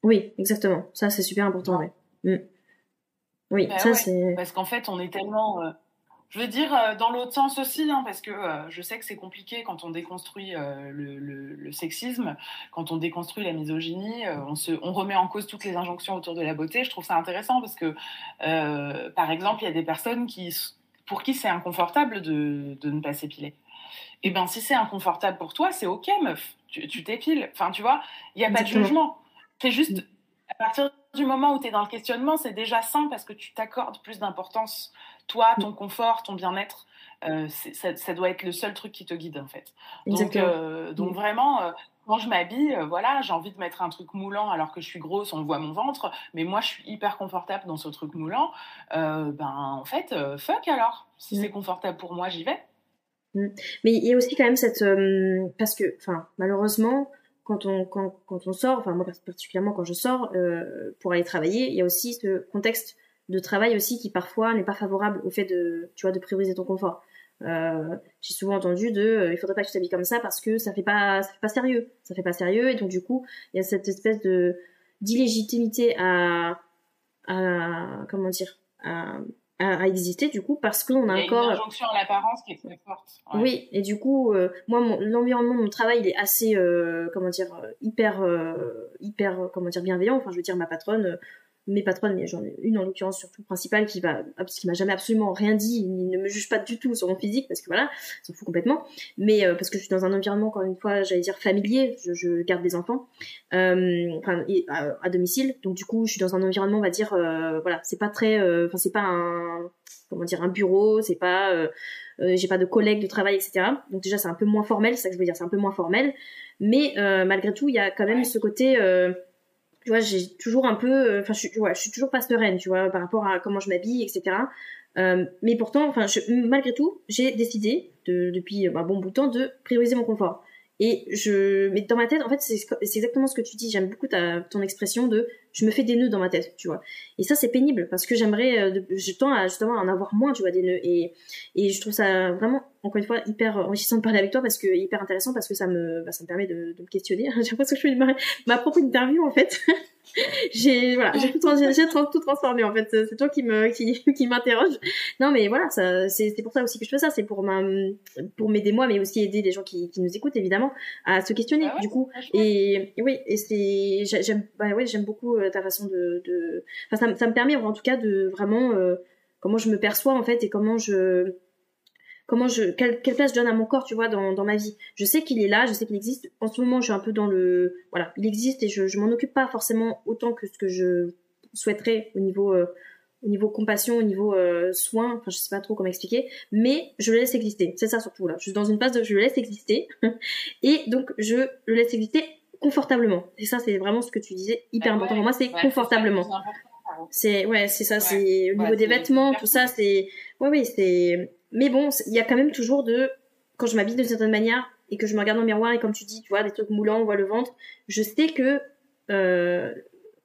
Oui, exactement. Ça, c'est super important. Mmh. Oui, bah ça c'est. Parce qu'en fait, on est tellement je veux dire euh, dans l'autre sens aussi, hein, parce que euh, je sais que c'est compliqué quand on déconstruit euh, le, sexisme, quand on déconstruit la misogynie, on, se, on remet en cause toutes les injonctions autour de la beauté. Je trouve ça intéressant parce que, par exemple, il y a des personnes qui, pour qui c'est inconfortable de, de, ne pas s'épiler. Et eh bien, si c'est inconfortable pour toi, c'est ok, meuf. Tu t'épiles. Enfin, tu vois, il n'y a pas de jugement. C'est juste, à partir du moment où tu es dans le questionnement, c'est déjà sain parce que tu t'accordes plus d'importance toi, ton confort, ton bien-être, euh, ça, doit être le seul truc qui te guide en fait. Donc, euh, donc vraiment, euh, quand je m'habille, voilà, j'ai envie de mettre un truc moulant alors que je suis grosse, on voit mon ventre, mais moi je suis hyper confortable dans ce truc moulant. ben en fait, fuck alors. Si c'est confortable pour moi, j'y vais. Mais il y a aussi quand même cette parce que, enfin, malheureusement, quand on quand, quand on sort, enfin moi particulièrement quand je sors pour aller travailler, il y a aussi ce contexte de travail aussi qui parfois n'est pas favorable au fait de, tu vois, de prioriser ton confort. Euh, j'ai souvent entendu de, euh, il faudrait pas que tu t'habilles comme ça parce que ça fait pas, ça fait pas sérieux, ça fait pas sérieux et donc du coup il y a cette espèce de d'illégitimité à, à, comment dire, à, à, exister du coup parce qu'on a, encore une injonction à l'apparence qui est très forte. Oui et du coup euh, moi l'environnement de mon travail il est assez comment dire hyper hyper comment dire bienveillant enfin je veux dire ma patronne mes patronnes, mais j'en ai une en l'occurrence surtout principale qui va, parce qu'il m'a jamais absolument rien dit, il ne me juge pas du tout sur mon physique parce que voilà, s'en fout complètement. Mais euh, parce que je suis dans un environnement encore une fois, j'allais dire familier, je, garde des enfants, euh, enfin à, domicile, donc du coup je suis dans un environnement, on va dire, euh, voilà, c'est pas très, euh, enfin c'est pas un, comment dire, un bureau, c'est pas, j'ai pas de collègues de travail, etc. Donc déjà c'est un peu moins formel, c'est ça que je veux dire, c'est un peu moins formel. Mais malgré tout, il y a quand même ce côté tu vois, j'ai toujours un peu, euh, enfin, je, je suis toujours pas sereine, tu vois, par rapport à comment je m'habille, etc. Euh, mais pourtant, enfin, malgré tout, j'ai décidé de, depuis un bon bout de temps de prioriser mon confort. Et je, dans ma tête, en fait, c'est exactement ce que tu dis. J'aime beaucoup ta, ton expression de je me fais des nœuds dans ma tête, tu vois. Et ça, c'est pénible parce que j'aimerais, euh, je tends à justement en avoir moins, tu vois, des nœuds. Et, et je trouve ça vraiment, encore une fois, hyper enrichissant de parler avec toi parce que hyper intéressant parce que ça me, bah, ça me permet de, de me questionner. [laughs] J'ai l'impression que je fais ma, ma propre interview en fait. [laughs] [laughs] j'ai voilà, j'ai tout, tout, transformé en fait. C'est toi qui me qui, [laughs] qui m'interroge. Non mais voilà, ça c'est pour ça aussi que je fais ça, c'est pour ma pour m'aider moi mais aussi aider les gens qui, qui nous écoutent évidemment à se questionner ah du coup. Et, oui, et c'est j'aime bah ouais, j'aime beaucoup euh, ta façon de, de... enfin ça, ça me permet en tout cas de vraiment euh, comment je me perçois en fait et comment je comment je quelle, place je donne à mon corps tu vois dans, dans ma vie. Je sais qu'il est là je sais qu'il existe. En ce moment je suis un peu dans le voilà il existe et je, je m'en occupe pas forcément autant que ce que je souhaiterais au niveau euh, au niveau compassion au niveau euh, soin enfin je sais pas trop comment expliquer mais je le laisse exister. C'est ça surtout là. Je suis dans une phase de je le laisse exister [laughs] et donc je le laisse exister confortablement. Et ça c'est vraiment ce que tu disais hyper important. pour moi c'est confortablement. c'est ouais c'est ça c'est au niveau des vêtements tout ça c'est ouais oui c'est mais bon, il y a quand même toujours de, quand je m'habille d'une certaine manière et que je me regarde dans le miroir et comme tu dis, tu vois, des trucs moulants, on voit le ventre, je sais que euh,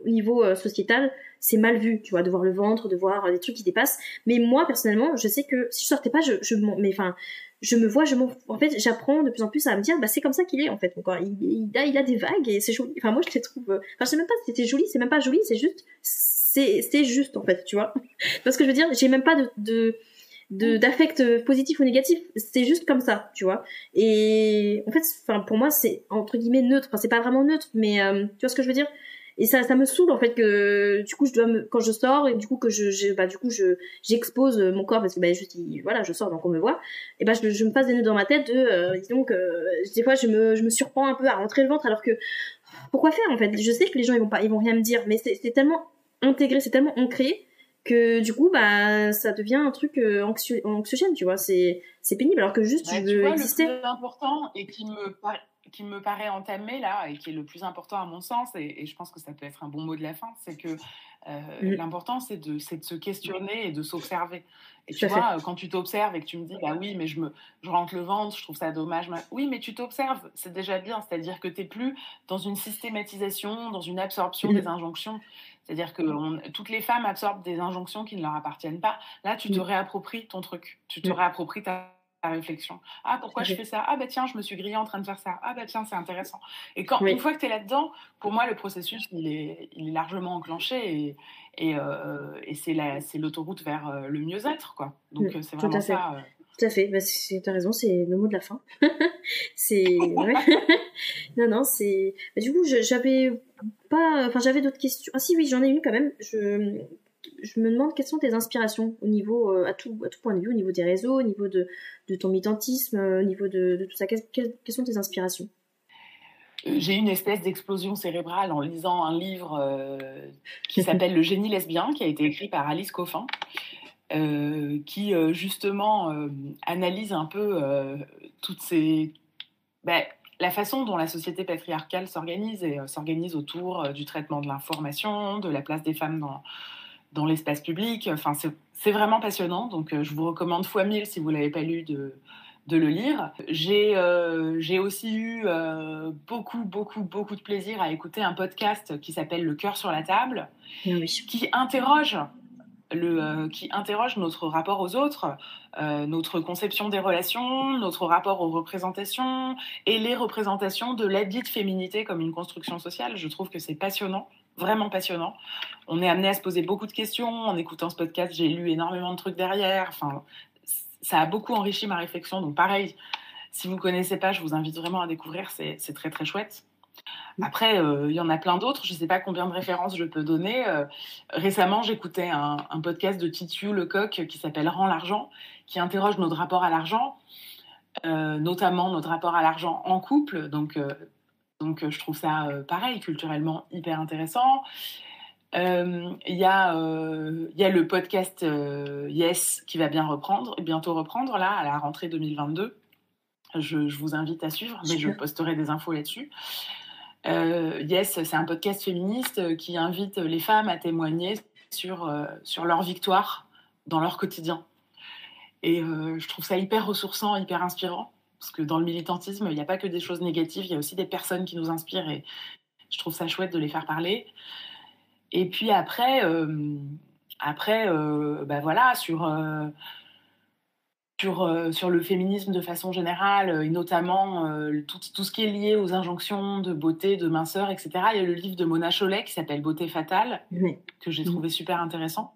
au niveau euh, sociétal, c'est mal vu, tu vois, de voir le ventre, de voir euh, des trucs qui dépassent. Mais moi, personnellement, je sais que si je sortais pas, je, je mais enfin, je me vois, je en fait, j'apprends de plus en plus à me dire, bah, c'est comme ça qu'il est, en fait, encore. Il, a, il a des vagues et c'est joli. Enfin, moi, je les trouve, enfin, je sais même pas si c'était joli, c'est même pas joli, c'est juste, c'est, c'est juste, en fait, tu vois. [laughs] Parce que je veux dire, j'ai même pas de de d'affect positif ou négatif c'est juste comme ça tu vois. Et en fait enfin pour moi c'est entre guillemets neutre. Enfin c'est pas vraiment neutre mais euh, tu vois ce que je veux dire? Et ça ça me saoule en fait que du coup je dois me, quand je sors et du coup que je, bah du coup je j'expose mon corps parce que bah juste voilà je sors donc on me voit. Et bah je, je me passe des nœuds dans ma tête de euh, donc euh, des fois je me je me surprends un peu à rentrer le ventre alors que pourquoi faire en fait? Je sais que les gens ils vont pas ils vont rien me dire mais c'est tellement intégré c'est tellement ancré que du coup bah ça devient un truc euh, anxiogène tu vois c'est c'est pénible alors que juste tu veux exister le plus important et qui me qui me paraît entamé là et qui est le plus important à mon sens et, je pense que ça peut être un bon mot de la fin c'est que euh, mm. l'important c'est de c'est de se questionner et de s'observer Et tu vois, quand tu t'observes et que tu me dis, bah oui, mais je, me, je rentre le ventre, je trouve ça dommage. Oui, mais tu t'observes, c'est déjà bien. C'est-à-dire que tu n'es plus dans une systématisation, dans une absorption des injonctions. C'est-à-dire que toutes les femmes absorbent des injonctions qui ne leur appartiennent pas. Là, tu te réappropries ton truc. Tu te réappropries ta réflexion. Ah, pourquoi je fais ça? Ah, bah tiens, je me suis grillée en train de faire ça. Ah, bah tiens, c'est intéressant. Et quand, une fois que tu es là-dedans, pour moi, le processus, il est, il est largement enclenché et, et, euh, et c'est l'autoroute vers euh, le mieux-être, quoi. Donc, c'est vraiment ça. Euh. Tout à fait, bah, tu as raison, c'est le mot de la fin. [laughs] c'est. [laughs] non, non, c'est. Bah, du coup, j'avais pas. Enfin, j'avais d'autres questions. Ah, si, oui, j'en ai une quand même. Je me demande quelles sont tes inspirations au niveau, à, tout, à tout point de vue, au niveau des réseaux, au niveau de, de ton militantisme, au niveau de, tout ça. Quelles, quelles, sont tes inspirations? J'ai eu une espèce d'explosion cérébrale en lisant un livre euh, qui s'appelle Le génie lesbien, qui a été écrit par Alice Coffin, euh, qui euh, justement analyse un peu toutes ces. Ben, la façon dont la société patriarcale s'organise et s'organise autour du traitement de l'information, de la place des femmes dans, dans l'espace public. Enfin, c'est vraiment passionnant. Donc, je vous recommande fois mille si vous ne l'avez pas lu de de le lire. J'ai euh, aussi eu euh, beaucoup, beaucoup, beaucoup de plaisir à écouter un podcast qui s'appelle Le cœur sur la table, qui interroge euh, qui interroge notre rapport aux autres, notre conception des relations, notre rapport aux représentations et les représentations de la dite féminité comme une construction sociale. Je trouve que c'est passionnant, vraiment passionnant. On est amené à se poser beaucoup de questions. En écoutant ce podcast, j'ai lu énormément de trucs derrière. Enfin, ça a beaucoup enrichi ma réflexion. Donc pareil, si vous ne connaissez pas, je vous invite vraiment à découvrir, c'est très très chouette. Après, euh, il y en a plein d'autres, je ne sais pas combien de références je peux donner. Euh, récemment, j'écoutais un, podcast de Titu Lecoq qui s'appelle Rends l'argent, qui interroge notre rapport à l'argent, euh, notamment notre rapport à l'argent en couple. Donc, donc je trouve ça pareil, culturellement hyper intéressant. Il y, y, a le podcast Yes qui va bien reprendre, bientôt reprendre là à la rentrée 2022. Je, je vous invite à suivre, mais je posterai des infos là-dessus. Yes, c'est un podcast féministe qui invite les femmes à témoigner sur, sur leur victoire dans leur quotidien. Et je trouve ça hyper ressourçant, hyper inspirant, parce que dans le militantisme, il n'y a pas que des choses négatives, il y a aussi des personnes qui nous inspirent et je trouve ça chouette de les faire parler. Et puis après, euh, après euh, bah voilà, sur, euh, sur, sur le féminisme de façon générale, et notamment tout, tout, ce qui est lié aux injonctions de beauté, de minceur, etc. Il y a le livre de Mona Chollet qui s'appelle Beauté fatale, que j'ai trouvé super intéressant.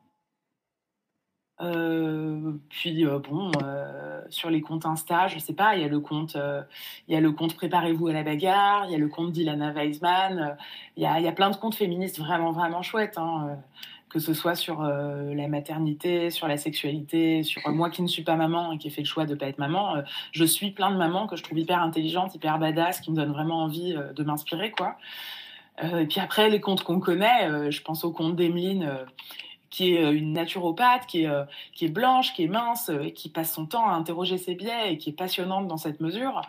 Euh, puis euh, bon, euh, sur les comptes Insta, je sais pas, il y a le compte, il y a le compte Préparez-vous à la bagarre, il y a le compte d'Ilana Weisman, il y a, y a, plein de comptes féministes vraiment vraiment chouettes, hein, que ce soit sur la maternité, sur la sexualité, sur moi qui ne suis pas maman et qui ai fait le choix de pas être maman, je suis plein de mamans que je trouve hyper intelligentes, hyper badass, qui me donnent vraiment envie de m'inspirer quoi. et puis après les comptes qu'on connaît, je pense au compte d'Emeline qui est euh, une naturopathe, qui est, euh, qui est blanche, qui est mince, euh, qui passe son temps à interroger ses biais et qui est passionnante dans cette mesure.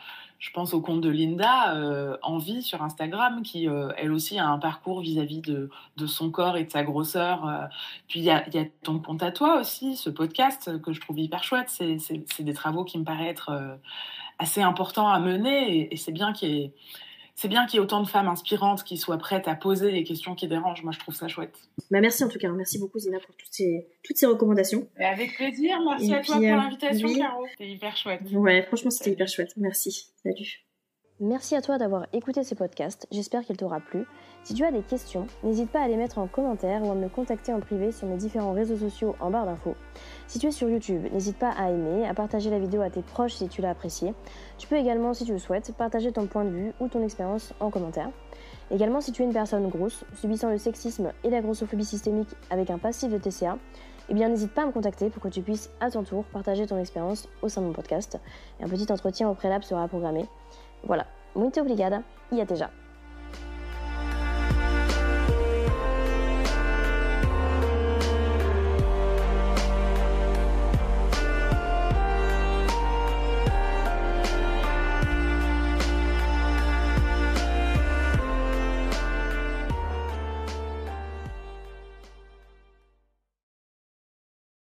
Je pense au compte de Linda en vie sur Instagram, qui elle aussi a un parcours vis-à-vis de, de, son corps et de sa grosseur. Puis il y a, ton compte à toi aussi, ce podcast que je trouve hyper chouette. C'est des travaux qui me paraissent assez importants à mener et, et c'est bien qu'il y ait c'est bien qu'il y ait autant de femmes inspirantes qui soient prêtes à poser les questions qui dérangent. Moi, je trouve ça chouette. Bah, merci en tout cas. Merci beaucoup, Zina, pour toutes ces, toutes ces recommandations. avec plaisir. Merci à toi pour euh, l'invitation, Caro. C'était hyper chouette. Ouais, franchement, c'était hyper chouette. Merci. Salut. Merci à toi d'avoir écouté ce podcast. J'espère qu'il t'aura plu. Si tu as des questions, n'hésite pas à les mettre en commentaire ou à me contacter en privé sur mes différents réseaux sociaux en barre d'infos. Si tu es sur YouTube, n'hésite pas à aimer, à partager la vidéo à tes proches si tu l'as appréciée. Tu peux également, si tu le souhaites, partager ton point de vue ou ton expérience en commentaire. Également, si tu es une personne grosse, subissant le sexisme et la grossophobie systémique avec un passif de TCA, eh bien n'hésite pas à me contacter pour que tu puisses à ton tour partager ton expérience au sein de mon podcast. un petit entretien au préalable sera programmé. Voilà, muito obrigada e até já!